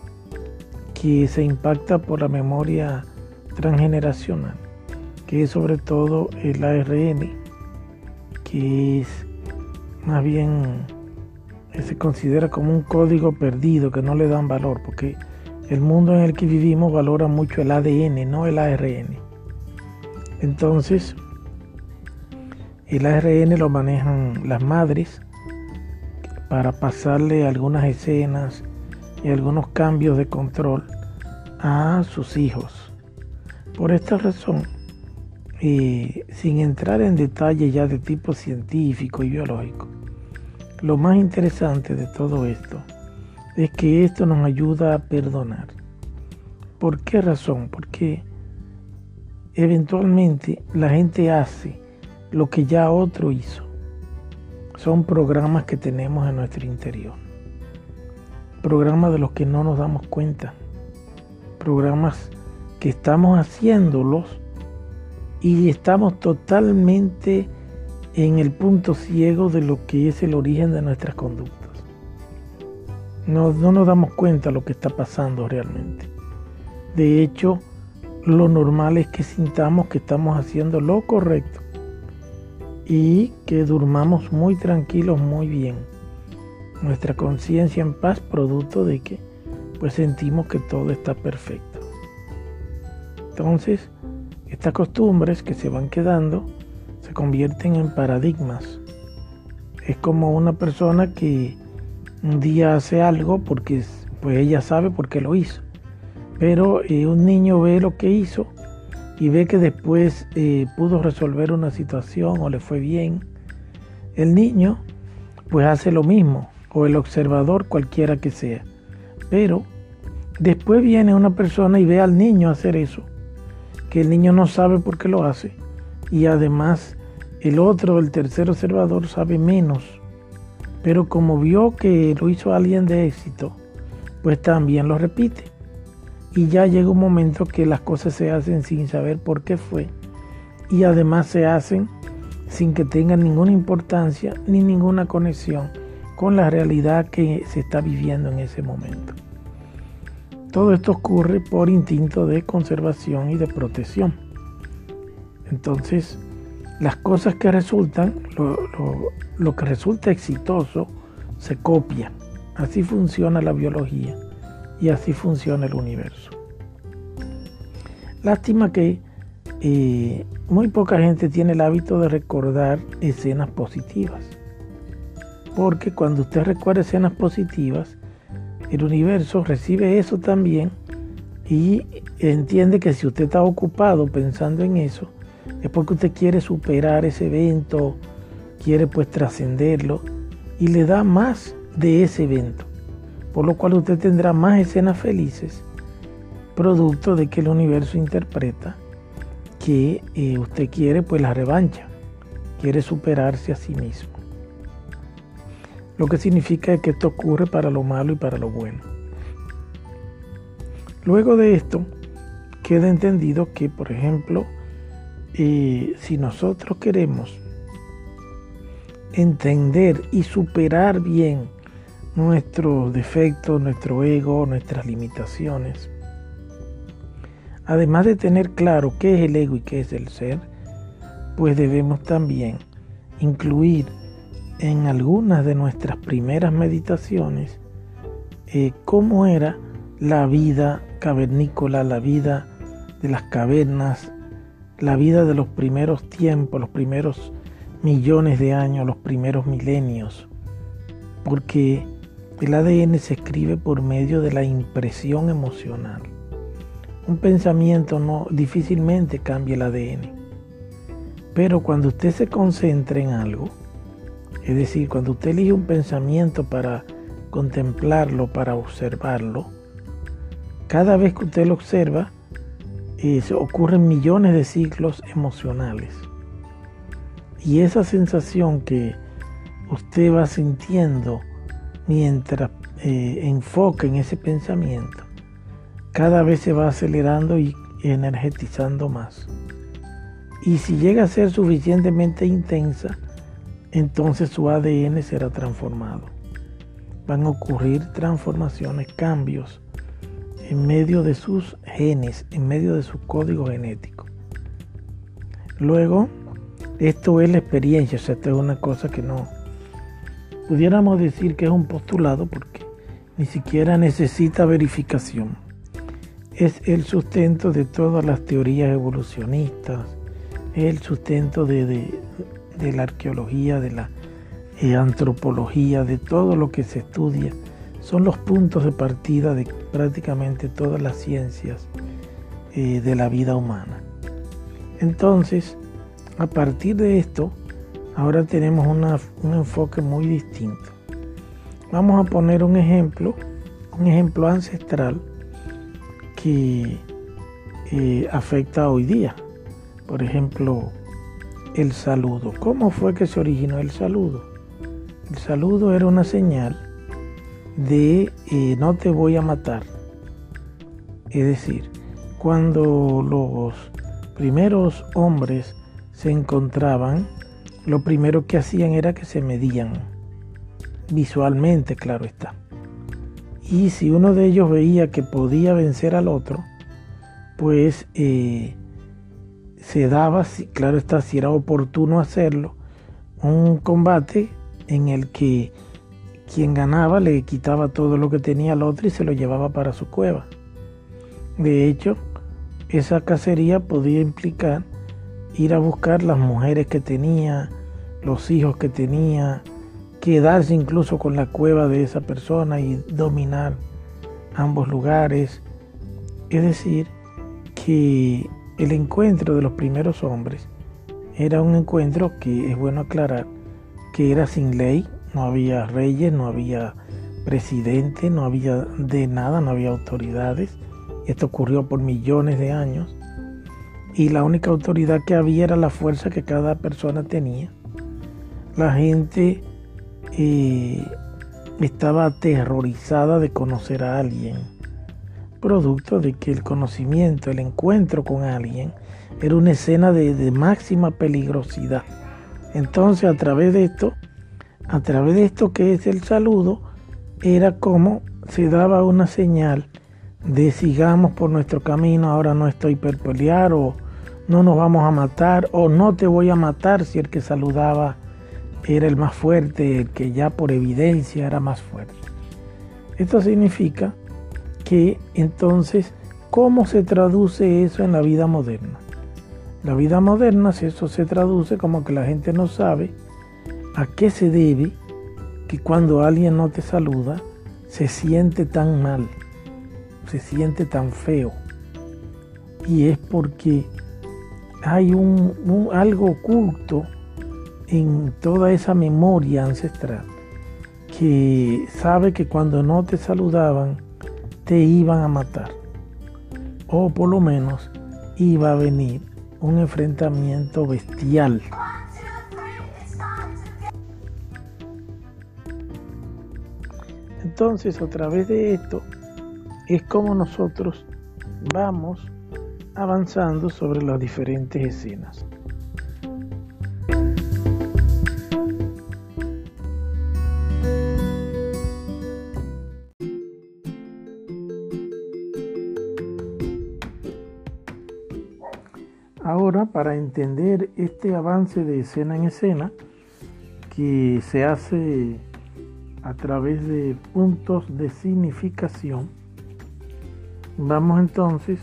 que se impacta por la memoria transgeneracional que es sobre todo el ARN, que es más bien se considera como un código perdido que no le dan valor, porque el mundo en el que vivimos valora mucho el ADN, no el ARN. Entonces, el ARN lo manejan las madres para pasarle algunas escenas y algunos cambios de control a sus hijos. Por esta razón, sin entrar en detalles ya de tipo científico y biológico, lo más interesante de todo esto es que esto nos ayuda a perdonar. ¿Por qué razón? Porque eventualmente la gente hace lo que ya otro hizo. Son programas que tenemos en nuestro interior. Programas de los que no nos damos cuenta. Programas que estamos haciéndolos y estamos totalmente en el punto ciego de lo que es el origen de nuestras conductas. No, no nos damos cuenta de lo que está pasando realmente. De hecho, lo normal es que sintamos que estamos haciendo lo correcto y que durmamos muy tranquilos, muy bien. Nuestra conciencia en paz producto de que pues sentimos que todo está perfecto. Entonces, estas costumbres que se van quedando se convierten en paradigmas. Es como una persona que un día hace algo porque pues ella sabe por qué lo hizo. Pero eh, un niño ve lo que hizo y ve que después eh, pudo resolver una situación o le fue bien. El niño pues hace lo mismo, o el observador cualquiera que sea. Pero después viene una persona y ve al niño hacer eso, que el niño no sabe por qué lo hace. Y además el otro, el tercer observador, sabe menos. Pero como vio que lo hizo alguien de éxito, pues también lo repite. Y ya llega un momento que las cosas se hacen sin saber por qué fue. Y además se hacen sin que tengan ninguna importancia ni ninguna conexión con la realidad que se está viviendo en ese momento. Todo esto ocurre por instinto de conservación y de protección. Entonces, las cosas que resultan, lo, que resulta exitoso, se copia. Así funciona la biología y así funciona el universo. Lástima que eh, muy poca gente tiene el hábito de recordar escenas positivas. Porque cuando usted recuerda escenas positivas, el universo recibe eso también y entiende que si usted está ocupado pensando en eso, es porque usted quiere superar ese evento, quiere pues trascenderlo y le da más de ese evento. Por lo cual usted tendrá más escenas felices, producto de que el universo interpreta que eh, usted quiere pues la revancha, quiere superarse a sí mismo. Lo que significa que esto ocurre para lo malo y para lo bueno. Luego de esto, queda entendido que, por ejemplo, eh, si nosotros queremos entender y superar bien nuestros defectos, nuestro ego, nuestras limitaciones, además de tener claro qué es el ego y qué es el ser, pues debemos también incluir en algunas de nuestras primeras meditaciones eh, cómo era la vida cavernícola, la vida de las cavernas, la vida de los primeros tiempos, los primeros millones de años, los primeros milenios, porque el ADN se escribe por medio de la impresión emocional. Un pensamiento no difícilmente cambia el ADN. Pero cuando usted se concentra en algo, es decir, cuando usted elige un pensamiento para contemplarlo, para observarlo, cada vez que usted lo observa, eh, ocurren millones de ciclos emocionales. Y esa sensación que usted va sintiendo mientras eh, enfoca en ese pensamiento, cada vez se va acelerando y energetizando más. Y si llega a ser suficientemente intensa, entonces su ADN será transformado. Van a ocurrir transformaciones, cambios en medio de sus genes, en medio de su código genético. Luego, esto es la experiencia, o sea, esto es una cosa que no pudiéramos decir que es un postulado porque ni siquiera necesita verificación. Es el sustento de todas las teorías evolucionistas, es el sustento de, la arqueología, de la eh, antropología, de todo lo que se estudia. Son los puntos de partida de prácticamente todas las ciencias eh, de la vida humana. Entonces, a partir de esto, ahora tenemos un enfoque muy distinto. Vamos a poner un ejemplo, un ejemplo ancestral que eh, afecta hoy día. Por ejemplo, el saludo. ¿Cómo fue que se originó el saludo? El saludo era una señal de eh, no te voy a matar. Es decir, cuando los primeros hombres se encontraban, lo primero que hacían era que se medían, visualmente, claro está. Y si uno de ellos veía que podía vencer al otro, pues eh, se daba, claro está, si era oportuno hacerlo, un combate en el que quien ganaba le quitaba todo lo que tenía al otro y se lo llevaba para su cueva. De hecho, esa cacería podía implicar ir a buscar las mujeres que tenía, los hijos que tenía, quedarse incluso con la cueva de esa persona y dominar ambos lugares. Es decir, que el encuentro de los primeros hombres era un encuentro que es bueno aclarar que era sin ley, no había reyes, no había presidente, no había de nada, no había autoridades. Esto ocurrió por millones de años. Y la única autoridad que había era la fuerza que cada persona tenía. La gente eh, estaba aterrorizada de conocer a alguien, producto de que el conocimiento, el encuentro con alguien, era una escena de, de máxima peligrosidad. Entonces, a través de esto, a través de esto que es el saludo, era como se daba una señal de sigamos por nuestro camino, ahora no estoy per pelear o no nos vamos a matar o no te voy a matar si el que saludaba era el más fuerte, el que ya por evidencia era más fuerte. Esto significa que entonces, ¿cómo se traduce eso en la vida moderna? La vida moderna, si eso se traduce como que la gente no sabe a qué se debe que cuando alguien no te saluda, se siente tan mal, se siente tan feo. Y es porque hay un, algo oculto en toda esa memoria ancestral que sabe que cuando no te saludaban te iban a matar o por lo menos iba a venir un enfrentamiento bestial. Entonces a través de esto es como nosotros vamos avanzando sobre las diferentes escenas. Para entender este avance de escena en escena, que se hace a través de puntos de significación, vamos entonces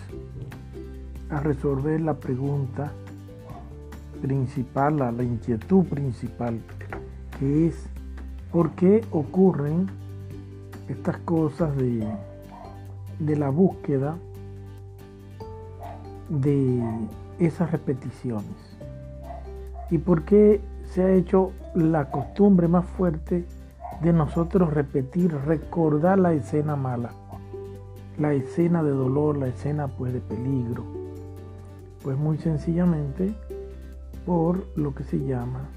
a resolver la pregunta principal, la, inquietud principal, que es por qué ocurren estas cosas de, de la búsqueda de esas repeticiones. ¿Y por qué se ha hecho la costumbre más fuerte de nosotros repetir, recordar la escena mala? La escena de dolor, la escena pues de peligro. Pues muy sencillamente por lo que se llama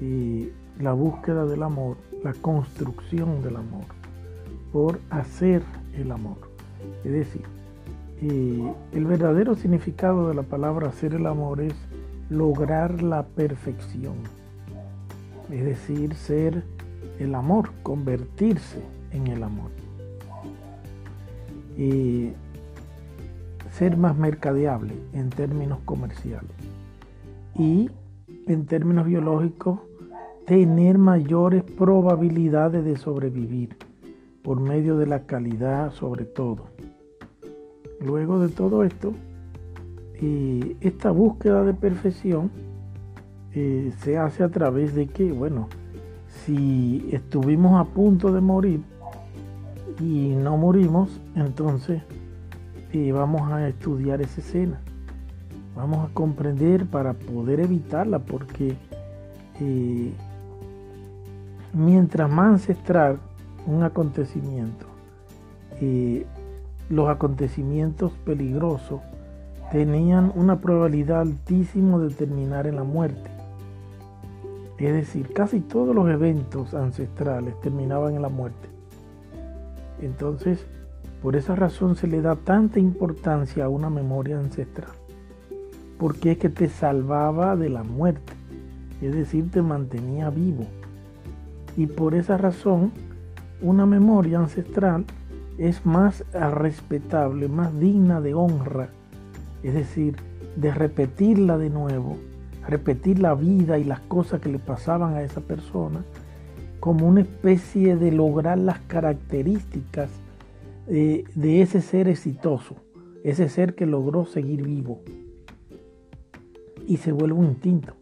eh, la búsqueda del amor, la construcción del amor, por hacer el amor. Es decir, el verdadero significado de la palabra hacer el amor es lograr la perfección. Es decir, ser el amor, convertirse en el amor. Y ser más mercadeable en términos comerciales. Y en términos biológicos, tener mayores probabilidades de sobrevivir por medio de la calidad sobre todo Luego de todo esto, y esta búsqueda de perfección eh, se hace a través de que, bueno, si estuvimos a punto de morir y no morimos, entonces eh, vamos a estudiar esa escena. Vamos a comprender para poder evitarla, porque eh, mientras más ancestral un acontecimiento, los acontecimientos peligrosos tenían una probabilidad altísima de terminar en la muerte. Es decir, casi todos los eventos ancestrales terminaban en la muerte. Entonces, por esa razón se le da tanta importancia a una memoria ancestral. Porque es que te salvaba de la muerte. Es decir, te mantenía vivo. Y por esa razón, una memoria ancestral es más respetable, más digna de honra es decir, de repetirla de nuevo, repetir la vida y las cosas que le pasaban a esa persona, como una especie de lograr las características de, de ese ser exitoso, ese ser que logró seguir vivo. Y se vuelve un instinto,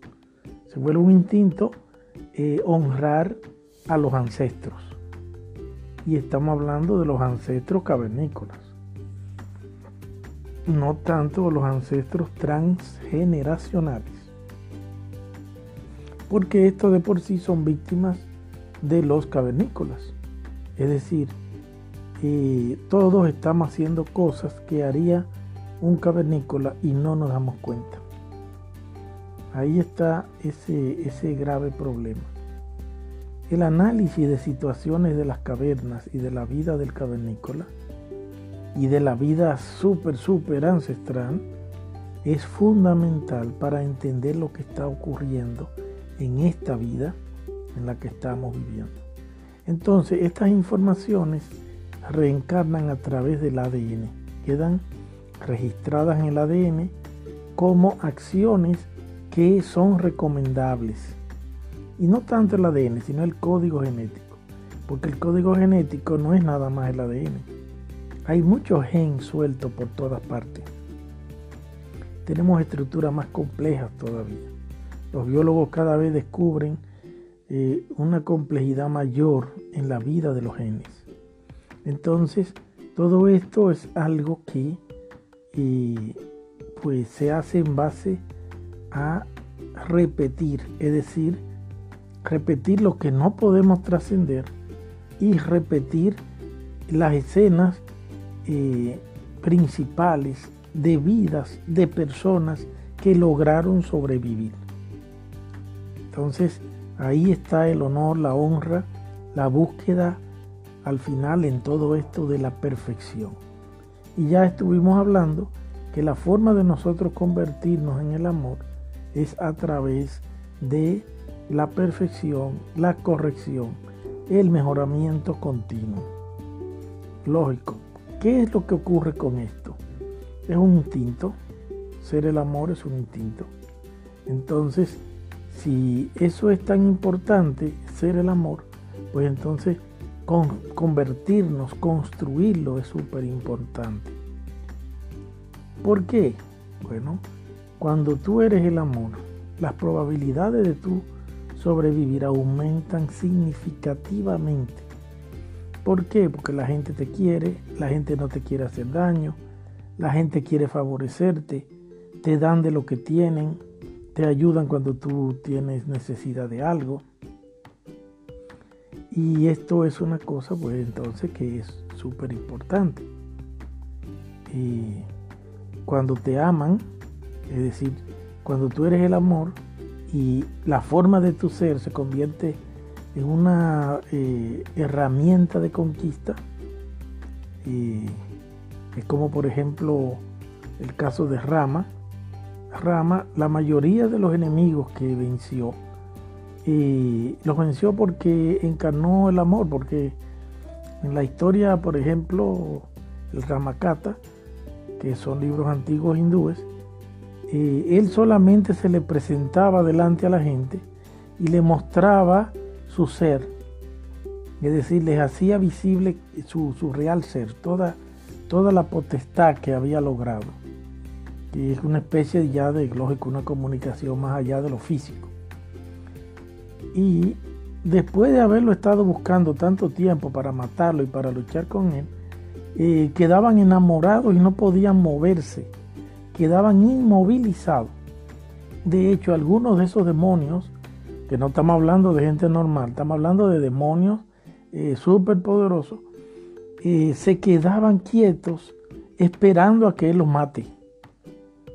se vuelve un instinto eh, honrar a los ancestros. Y estamos hablando de los ancestros cavernícolas. No tanto los ancestros transgeneracionales. Porque estos de por sí son víctimas de los cavernícolas. Es decir, eh, todos estamos haciendo cosas que haría un cavernícola y no nos damos cuenta. Ahí está ese, ese grave problema. El análisis de situaciones de las cavernas y de la vida del cavernícola y de la vida súper, súper ancestral es fundamental para entender lo que está ocurriendo en esta vida en la que estamos viviendo. Entonces, estas informaciones reencarnan a través del ADN, quedan registradas en el ADN como acciones que son recomendables. Y no tanto el ADN, sino el código genético. Porque el código genético no es nada más el ADN. Hay muchos genes sueltos por todas partes. Tenemos estructuras más complejas todavía. Los biólogos cada vez descubren eh, una complejidad mayor en la vida de los genes. Entonces, todo esto es algo que eh, pues se hace en base a repetir, es decir, repetir lo que no podemos trascender y repetir las escenas eh, principales de vidas de personas que lograron sobrevivir. Entonces, ahí está el honor, la honra, la búsqueda al final en todo esto de la perfección. Y ya estuvimos hablando que la forma de nosotros convertirnos en el amor es a través de la perfección, la corrección, el mejoramiento continuo. Lógico, ¿qué es lo que ocurre con esto? Es un instinto, ser el amor es un instinto. Entonces, si eso es tan importante, ser el amor, pues entonces convertirnos, construirlo es súper importante. ¿Por qué? Bueno, cuando tú eres el amor, las probabilidades de tú sobrevivir aumentan significativamente. ¿Por qué? Porque la gente te quiere, la gente no te quiere hacer daño, la gente quiere favorecerte, te dan de lo que tienen, te ayudan cuando tú tienes necesidad de algo. Y esto es una cosa, pues entonces, que es súper importante. Y cuando te aman, es decir, cuando tú eres el amor y la forma de tu ser se convierte en una eh, herramienta de conquista, es como por ejemplo el caso de Rama. Rama, la mayoría de los enemigos que venció, y los venció porque encarnó el amor, porque en la historia, por ejemplo, el Ramakata, que son libros antiguos hindúes, él solamente se le presentaba delante a la gente y le mostraba su ser, es decir, les hacía visible su, real ser, toda, toda la potestad que había logrado, que es una especie ya de, lógico, una comunicación más allá de lo físico. Y después de haberlo estado buscando tanto tiempo para matarlo y para luchar con él, eh, quedaban enamorados y no podían moverse quedaban inmovilizados. De hecho, algunos de esos demonios, que no estamos hablando de gente normal, estamos hablando de demonios eh, súper eh, se quedaban quietos esperando a que Él los mate.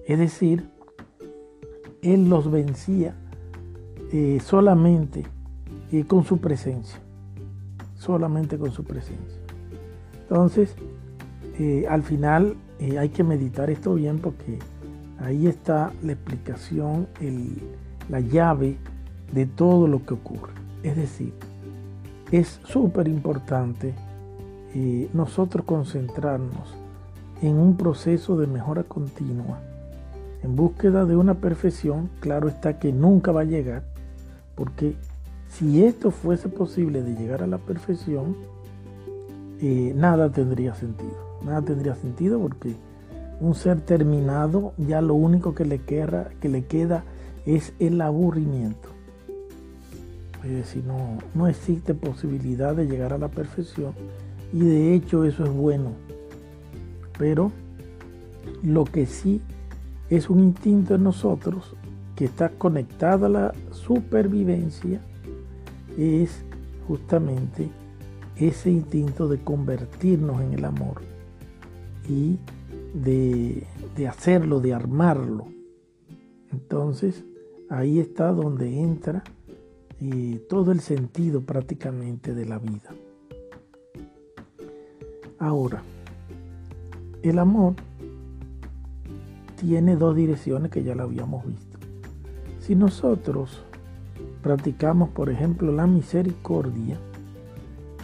Es decir, Él los vencía eh, solamente con su presencia. Solamente con su presencia. Entonces, al final hay que meditar esto bien porque ahí está la explicación, la llave de todo lo que ocurre. Es decir, es súper importante eh, nosotros concentrarnos en un proceso de mejora continua en búsqueda de una perfección, claro está que nunca va a llegar, porque si esto fuese posible de llegar a la perfección, eh, nada tendría sentido. Nada tendría sentido porque un ser terminado ya lo único que le queda, que le queda es el aburrimiento. Es decir, no, no existe posibilidad de llegar a la perfección y de hecho eso es bueno. Pero lo que sí es un instinto en nosotros que está conectado a la supervivencia es justamente ese instinto de convertirnos en el amor y de, hacerlo, de armarlo. Entonces, ahí está donde entra eh, todo el sentido prácticamente de la vida. Ahora, el amor tiene dos direcciones que ya lo habíamos visto. Si nosotros practicamos, por ejemplo, la misericordia,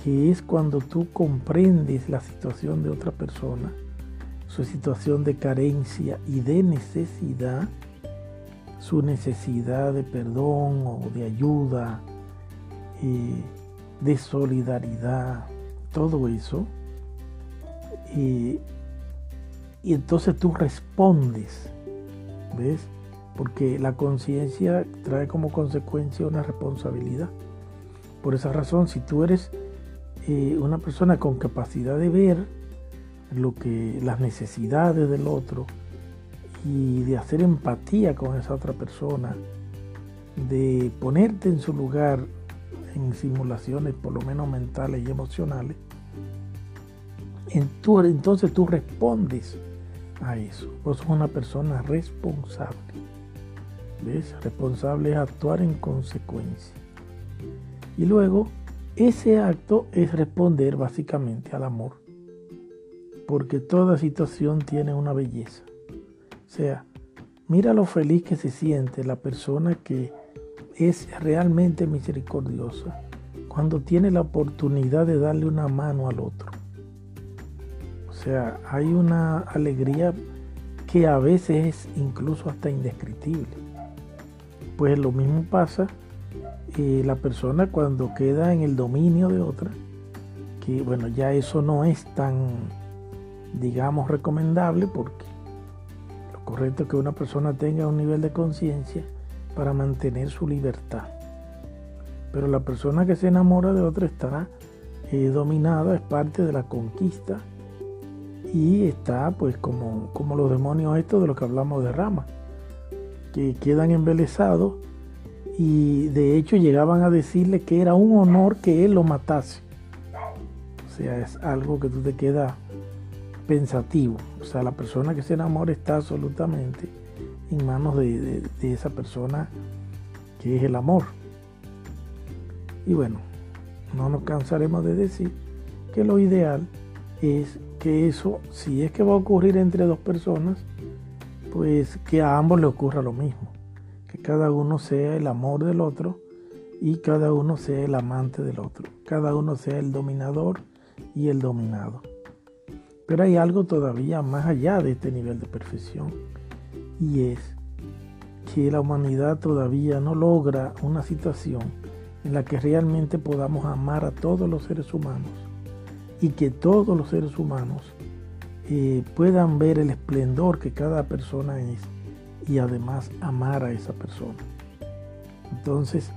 que es cuando tú comprendes la situación de otra persona, su situación de carencia y de necesidad, su necesidad de perdón o de ayuda, eh, de solidaridad, todo eso. Eh, y entonces tú respondes, ¿ves? Porque la conciencia trae como consecuencia una responsabilidad. Por esa razón, si tú eres eh, una persona con capacidad de ver lo que las necesidades del otro y de hacer empatía con esa otra persona, de ponerte en su lugar en simulaciones por lo menos mentales y emocionales, entonces tú respondes a eso. Vos sos una persona responsable. ¿Ves? Responsable es actuar en consecuencia. Y luego, ese acto es responder básicamente al amor. Porque toda situación tiene una belleza. O sea, mira lo feliz que se siente la persona que es realmente misericordiosa cuando tiene la oportunidad de darle una mano al otro. O sea, hay una alegría que a veces es incluso hasta indescriptible. Pues lo mismo pasa eh, la persona cuando queda en el dominio de otra, que bueno, ya eso no es tan, digamos, recomendable porque lo correcto es que una persona tenga un nivel de conciencia para mantener su libertad. Pero la persona que se enamora de otra está eh, dominada, es parte de la conquista y está pues como, como los demonios estos de los que hablamos de Rama, que quedan embelesados y de hecho llegaban a decirle que era un honor que él lo matase. O sea, es algo que tú te quedas pensativo. O sea, la persona que se enamora está absolutamente en manos de, de esa persona que es el amor. Y bueno, no nos cansaremos de decir que lo ideal es que eso, si es que va a ocurrir entre dos personas, pues que a ambos le ocurra lo mismo, que cada uno sea el amor del otro y cada uno sea el amante del otro, cada uno sea el dominador y el dominado. Pero hay algo todavía más allá de este nivel de perfección y es que la humanidad todavía no logra una situación en la que realmente podamos amar a todos los seres humanos y que todos los seres humanos eh, puedan ver el esplendor que cada persona es y además amar a esa persona. Entonces,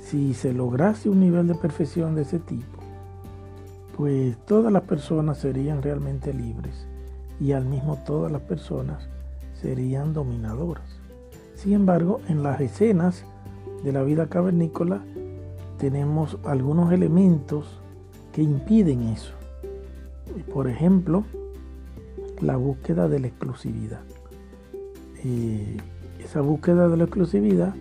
si se lograse un nivel de perfección de ese tipo, pues todas las personas serían realmente libres y al mismo todas las personas serían dominadoras. Sin embargo, en las escenas de la vida cavernícola tenemos algunos elementos que impiden eso. Por ejemplo, la búsqueda de la exclusividad. esa búsqueda de la exclusividad,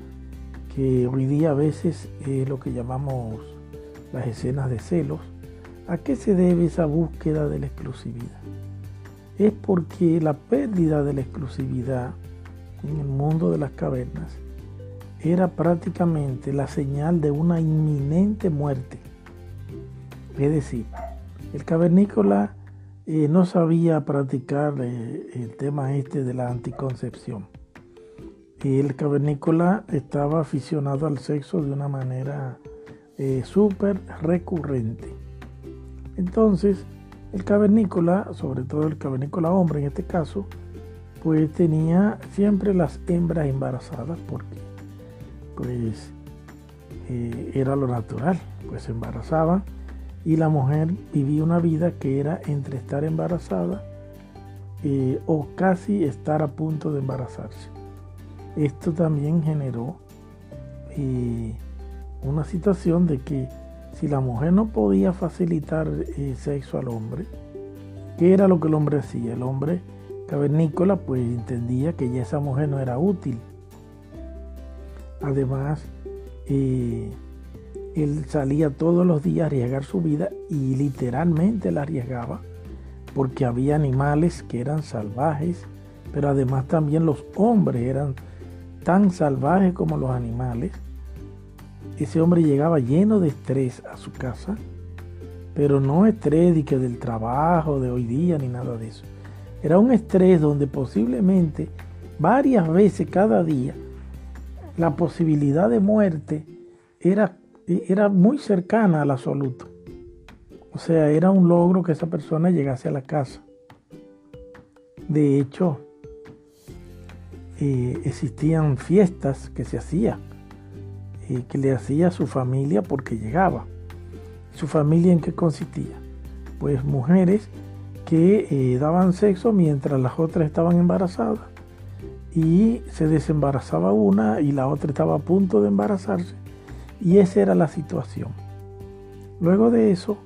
que hoy día a veces es lo que llamamos las escenas de celos, ¿a qué se debe esa búsqueda de la exclusividad? Es porque la pérdida de la exclusividad en el mundo de las cavernas era prácticamente la señal de una inminente muerte. Es decir, el cavernícola eh, no sabía practicar eh, el tema este de la anticoncepción. el cavernícola estaba aficionado al sexo de una manera eh, súper recurrente. Entonces, el cavernícola, sobre todo el cavernícola hombre en este caso, pues tenía siempre las hembras embarazadas porque pues eh, era lo natural, pues se embarazaban y la mujer vivía una vida que era entre estar embarazada eh, o casi estar a punto de embarazarse. Esto también generó eh, una situación de que si la mujer no podía facilitar eh, sexo al hombre, ¿qué era lo que el hombre hacía? El hombre cavernícola pues entendía que ya esa mujer no era útil. Además, él salía todos los días a arriesgar su vida y literalmente la arriesgaba porque había animales que eran salvajes, pero además también los hombres eran tan salvajes como los animales. Ese hombre llegaba lleno de estrés a su casa, pero no estrés de que del trabajo de hoy día ni nada de eso. Era un estrés donde posiblemente varias veces cada día la posibilidad de muerte era, era muy cercana al absoluto. O sea, era un logro que esa persona llegase a la casa. De hecho, eh, existían fiestas que se hacían, eh, que le hacía su familia porque llegaba. ¿Su familia en qué consistía? Pues mujeres que eh, daban sexo mientras las otras estaban embarazadas y se desembarazaba una y la otra estaba a punto de embarazarse y esa era la situación. Luego de eso,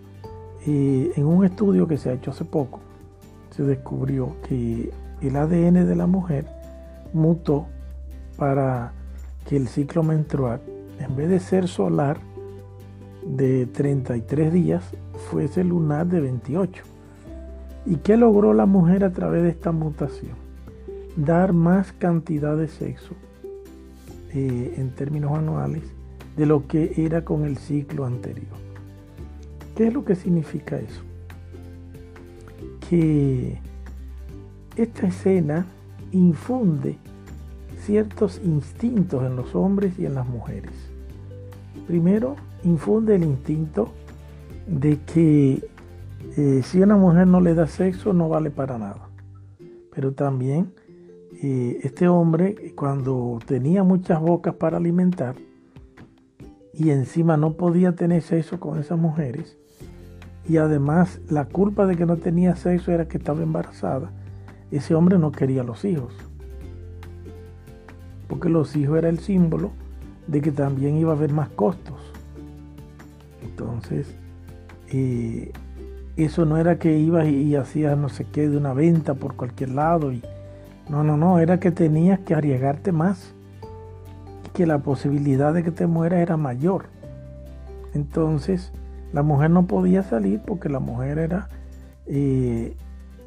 en un estudio que se ha hecho hace poco, se descubrió que el ADN de la mujer mutó para que el ciclo menstrual, en vez de ser solar de 33 días, fuese lunar de 28. ¿Y qué logró la mujer a través de esta mutación? Dar más cantidad de sexo eh, en términos anuales de lo que era con el ciclo anterior. ¿Qué es lo que significa eso? Que esta escena infunde ciertos instintos en los hombres y en las mujeres. Primero, infunde el instinto de que eh, si una mujer no le da sexo no vale para nada. Pero también eh, este hombre cuando tenía muchas bocas para alimentar y encima no podía tener sexo con esas mujeres, y además la culpa de que no tenía sexo era que estaba embarazada, ese hombre no quería los hijos. Porque los hijos era el símbolo de que también iba a haber más costos. Entonces, eh, eso no era que ibas y, hacías no sé qué de una venta por cualquier lado. Y, no, no, no, era que tenías que arriesgarte más. Que la posibilidad de que te mueras era mayor. Entonces, la mujer no podía salir porque la mujer era eh,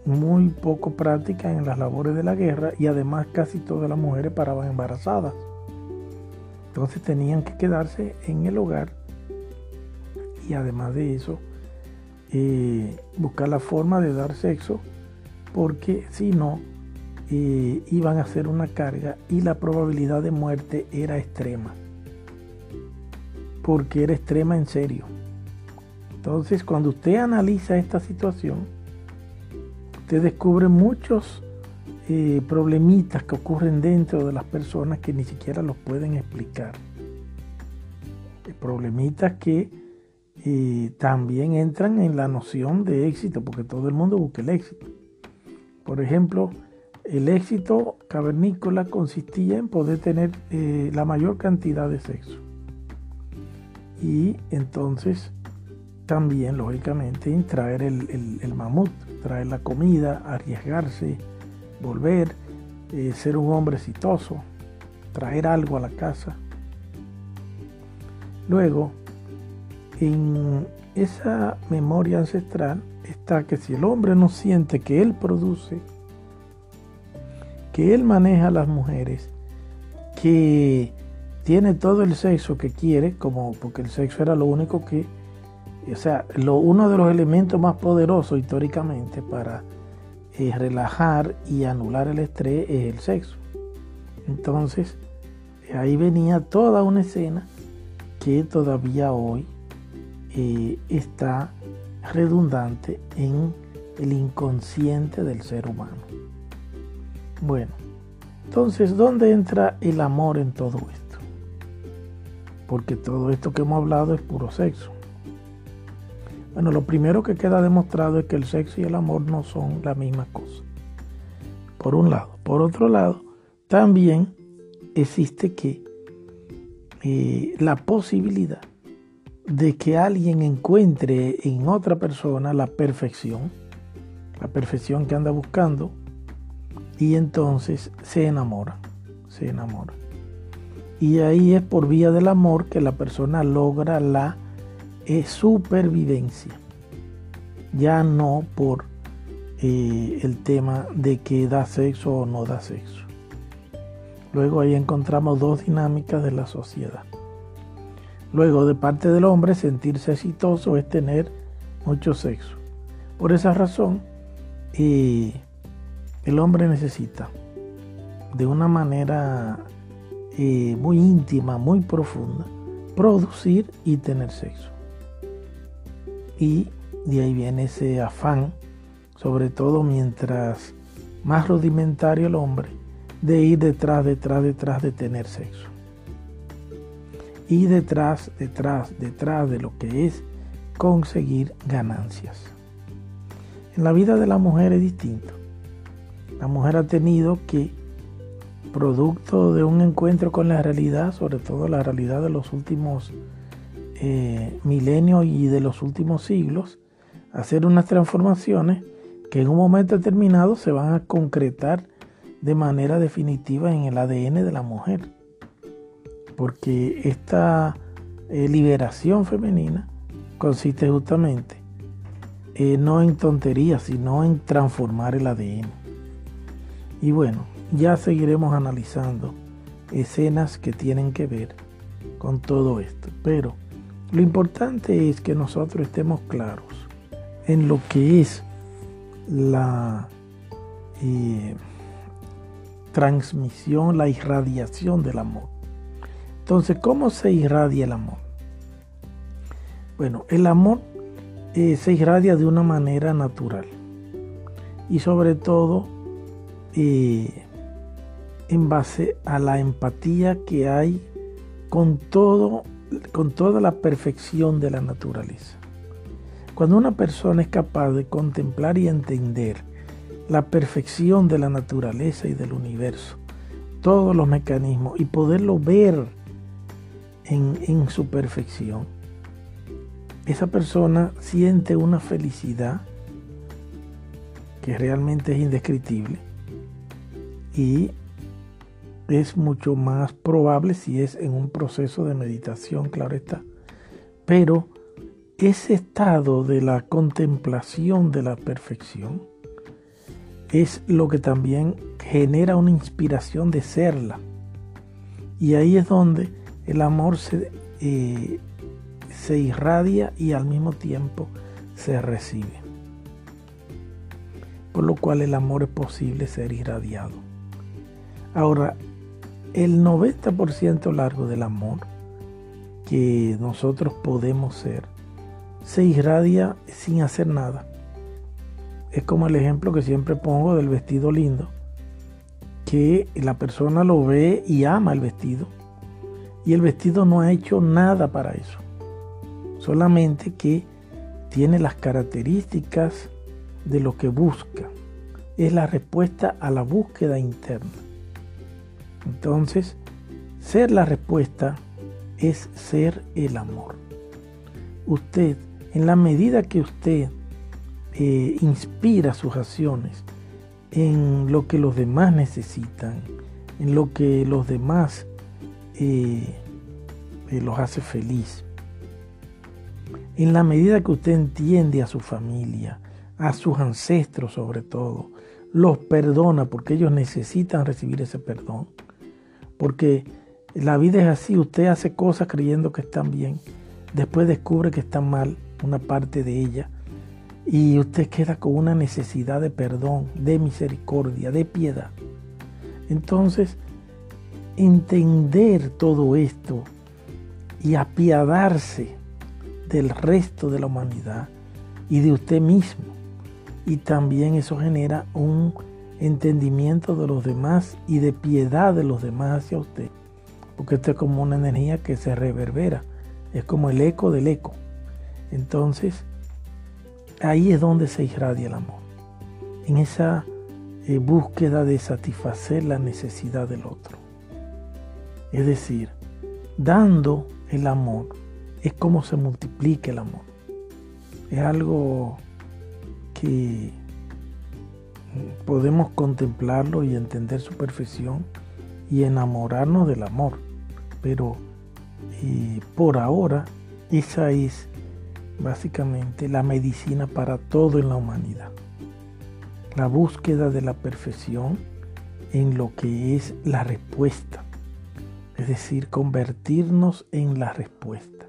muy poco práctica en las labores de la guerra y además casi todas las mujeres paraban embarazadas. Entonces tenían que quedarse en el hogar y además de eso eh, buscar la forma de dar sexo porque si no eh, iban a hacer una carga y la probabilidad de muerte era extrema porque era extrema en serio. Entonces cuando usted analiza esta situación usted descubre muchos eh, problemitas que ocurren dentro de las personas que ni siquiera los pueden explicar. Eh, problemitas que eh, también entran en la noción de éxito, porque todo el mundo busca el éxito. Por ejemplo, el éxito cavernícola consistía en poder tener la mayor cantidad de sexo. Y entonces también, lógicamente, en traer el mamut traer la comida, arriesgarse, volver, eh, ser un hombre exitoso, traer algo a la casa. Luego, en esa memoria ancestral está que si el hombre no siente que él produce, que él maneja a las mujeres, que tiene todo el sexo que quiere, como porque el sexo era lo único que o sea, uno de los elementos más poderosos históricamente para relajar y anular el estrés es el sexo. Entonces, ahí venía toda una escena que todavía hoy eh, está redundante en el inconsciente del ser humano. Bueno, entonces, ¿dónde entra el amor en todo esto? Porque todo esto que hemos hablado es puro sexo. Bueno, lo primero que queda demostrado es que el sexo y el amor no son la misma cosa. Por un lado. Por otro lado, también existe que eh, la posibilidad de que alguien encuentre en otra persona la perfección, la perfección que anda buscando, y entonces se enamora, se enamora. Y ahí es por vía del amor que la persona logra la eh, supervivencia, ya no por eh, el tema de que da sexo o no da sexo. Luego ahí encontramos dos dinámicas de la sociedad. Luego, de parte del hombre, sentirse exitoso es tener mucho sexo. Por esa razón, eh, el hombre necesita de una manera eh, muy íntima, muy profunda, producir y tener sexo. Y de ahí viene ese afán, sobre todo mientras más rudimentario el hombre, de ir detrás, detrás, detrás de tener sexo y detrás, detrás, detrás de lo que es conseguir ganancias. En la vida de la mujer es distinto. La mujer ha tenido que, producto de un encuentro con la realidad, sobre todo la realidad de los últimos eh, y de los últimos siglos, hacer unas transformaciones que en un momento determinado se van a concretar de manera definitiva en el ADN de la mujer porque esta eh, liberación femenina consiste justamente eh, no en tonterías, sino en transformar el ADN. Y bueno, ya seguiremos analizando escenas que tienen que ver con todo esto. Pero lo importante es que nosotros estemos claros en lo que es la eh, transmisión, la irradiación del amor. Entonces, ¿cómo se irradia el amor? Bueno, el amor eh, se irradia de una manera natural y sobre todo eh, en base a la empatía que hay con todo, con toda la perfección de la naturaleza. Cuando una persona es capaz de contemplar y entender la perfección de la naturaleza y del universo, todos los mecanismos y poderlo ver en, su perfección, esa persona siente una felicidad que realmente es indescriptible y es mucho más probable si es en un proceso de meditación, claro está. Pero ese estado de la contemplación de la perfección es lo que también genera una inspiración de serla. Y ahí es donde el amor eh, se, irradia y al mismo tiempo se recibe. Por lo cual el amor es posible ser irradiado. Ahora, el 90% largo del amor que nosotros podemos ser se irradia sin hacer nada. Es como el ejemplo que siempre pongo del vestido lindo, que la persona lo ve y ama el vestido, y el vestido no ha hecho nada para eso. Solamente que tiene las características de lo que busca. Es la respuesta a la búsqueda interna. Entonces, ser la respuesta es ser el amor. Usted, en la medida que usted eh, inspira sus acciones en lo que los demás necesitan, en lo que los demás eh, eh, los hace feliz. En la medida que usted entiende a su familia, a sus ancestros sobre todo, los perdona porque ellos necesitan recibir ese perdón. Porque la vida es así, usted hace cosas creyendo que están bien, después descubre que están mal una parte de ella y usted queda con una necesidad de perdón, de misericordia, de piedad. Entonces, entender todo esto y apiadarse del resto de la humanidad y de usted mismo. Y también eso genera un entendimiento de los demás y de piedad de los demás hacia usted. Porque esto es como una energía que se reverbera. Es como el eco del eco. Entonces, ahí es donde se irradia el amor. En esa eh, búsqueda de satisfacer la necesidad del otro. Es decir, dando el amor es como se multiplica el amor. Es algo que podemos contemplarlo y entender su perfección y enamorarnos del amor. Pero eh, por ahora esa es básicamente la medicina para todo en la humanidad la búsqueda de la perfección en lo que es la respuesta, es decir, convertirnos en la respuesta.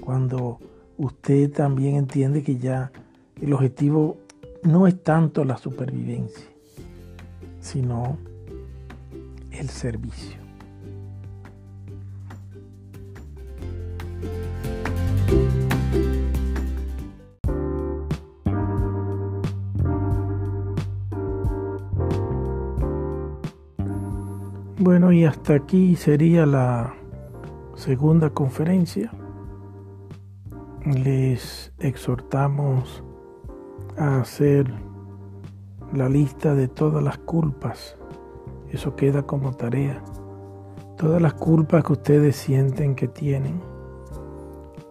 Cuando usted también entiende que ya el objetivo no es tanto la supervivencia, sino el servicio. Bueno, y hasta aquí sería la segunda conferencia. Les exhortamos a hacer la lista de todas las culpas. Eso queda como tarea. Todas las culpas que ustedes sienten que tienen.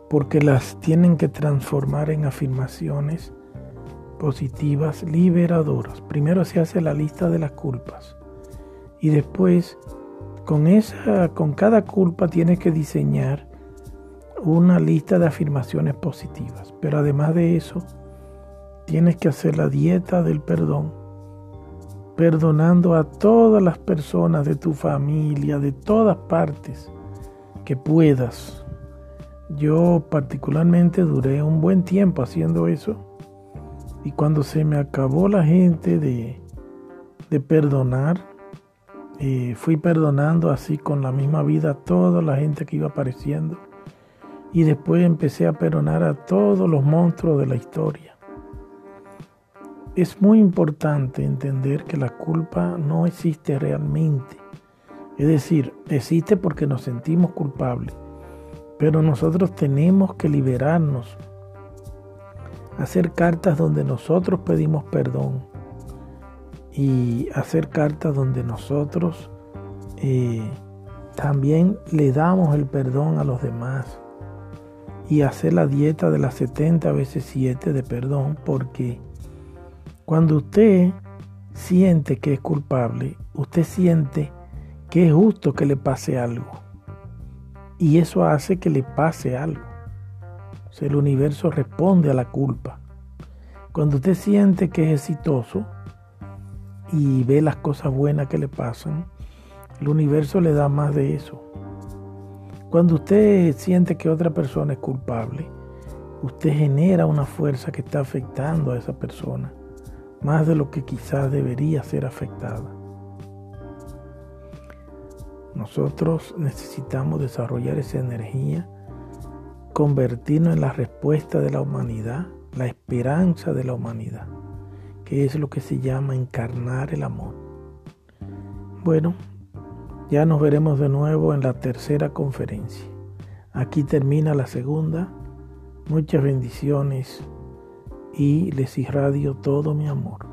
Porque las tienen que transformar en afirmaciones positivas liberadoras. Primero se hace la lista de las culpas y después con esa con cada culpa tienes que diseñar una lista de afirmaciones positivas, pero además de eso tienes que hacer la dieta del perdón, perdonando a todas las personas de tu familia, de todas partes que puedas. Yo particularmente duré un buen tiempo haciendo eso y cuando se me acabó la gente de, de perdonar, fui perdonando así con la misma vida a toda la gente que iba apareciendo. Y después empecé a perdonar a todos los monstruos de la historia. Es muy importante entender que la culpa no existe realmente. Es decir, existe porque nos sentimos culpables. Pero nosotros tenemos que liberarnos. Hacer cartas donde nosotros pedimos perdón y hacer cartas donde nosotros eh, también le damos el perdón a los demás y hacer la dieta de las 70 veces 7 de perdón porque cuando usted siente que es culpable, usted siente que es justo que le pase algo. Y eso hace que le pase algo. O el universo responde a la culpa. Cuando usted siente que es exitoso, y ve las cosas buenas que le pasan, el universo le da más de eso. Cuando usted siente que otra persona es culpable, usted genera una fuerza que está afectando a esa persona, más de lo que quizás debería ser afectada. Nosotros necesitamos desarrollar esa energía, convertirnos en la respuesta de la humanidad, la esperanza de la humanidad que es lo que se llama encarnar el amor. Bueno, ya nos veremos de nuevo en la tercera conferencia. Aquí termina la segunda. Muchas bendiciones y les irradio todo mi amor.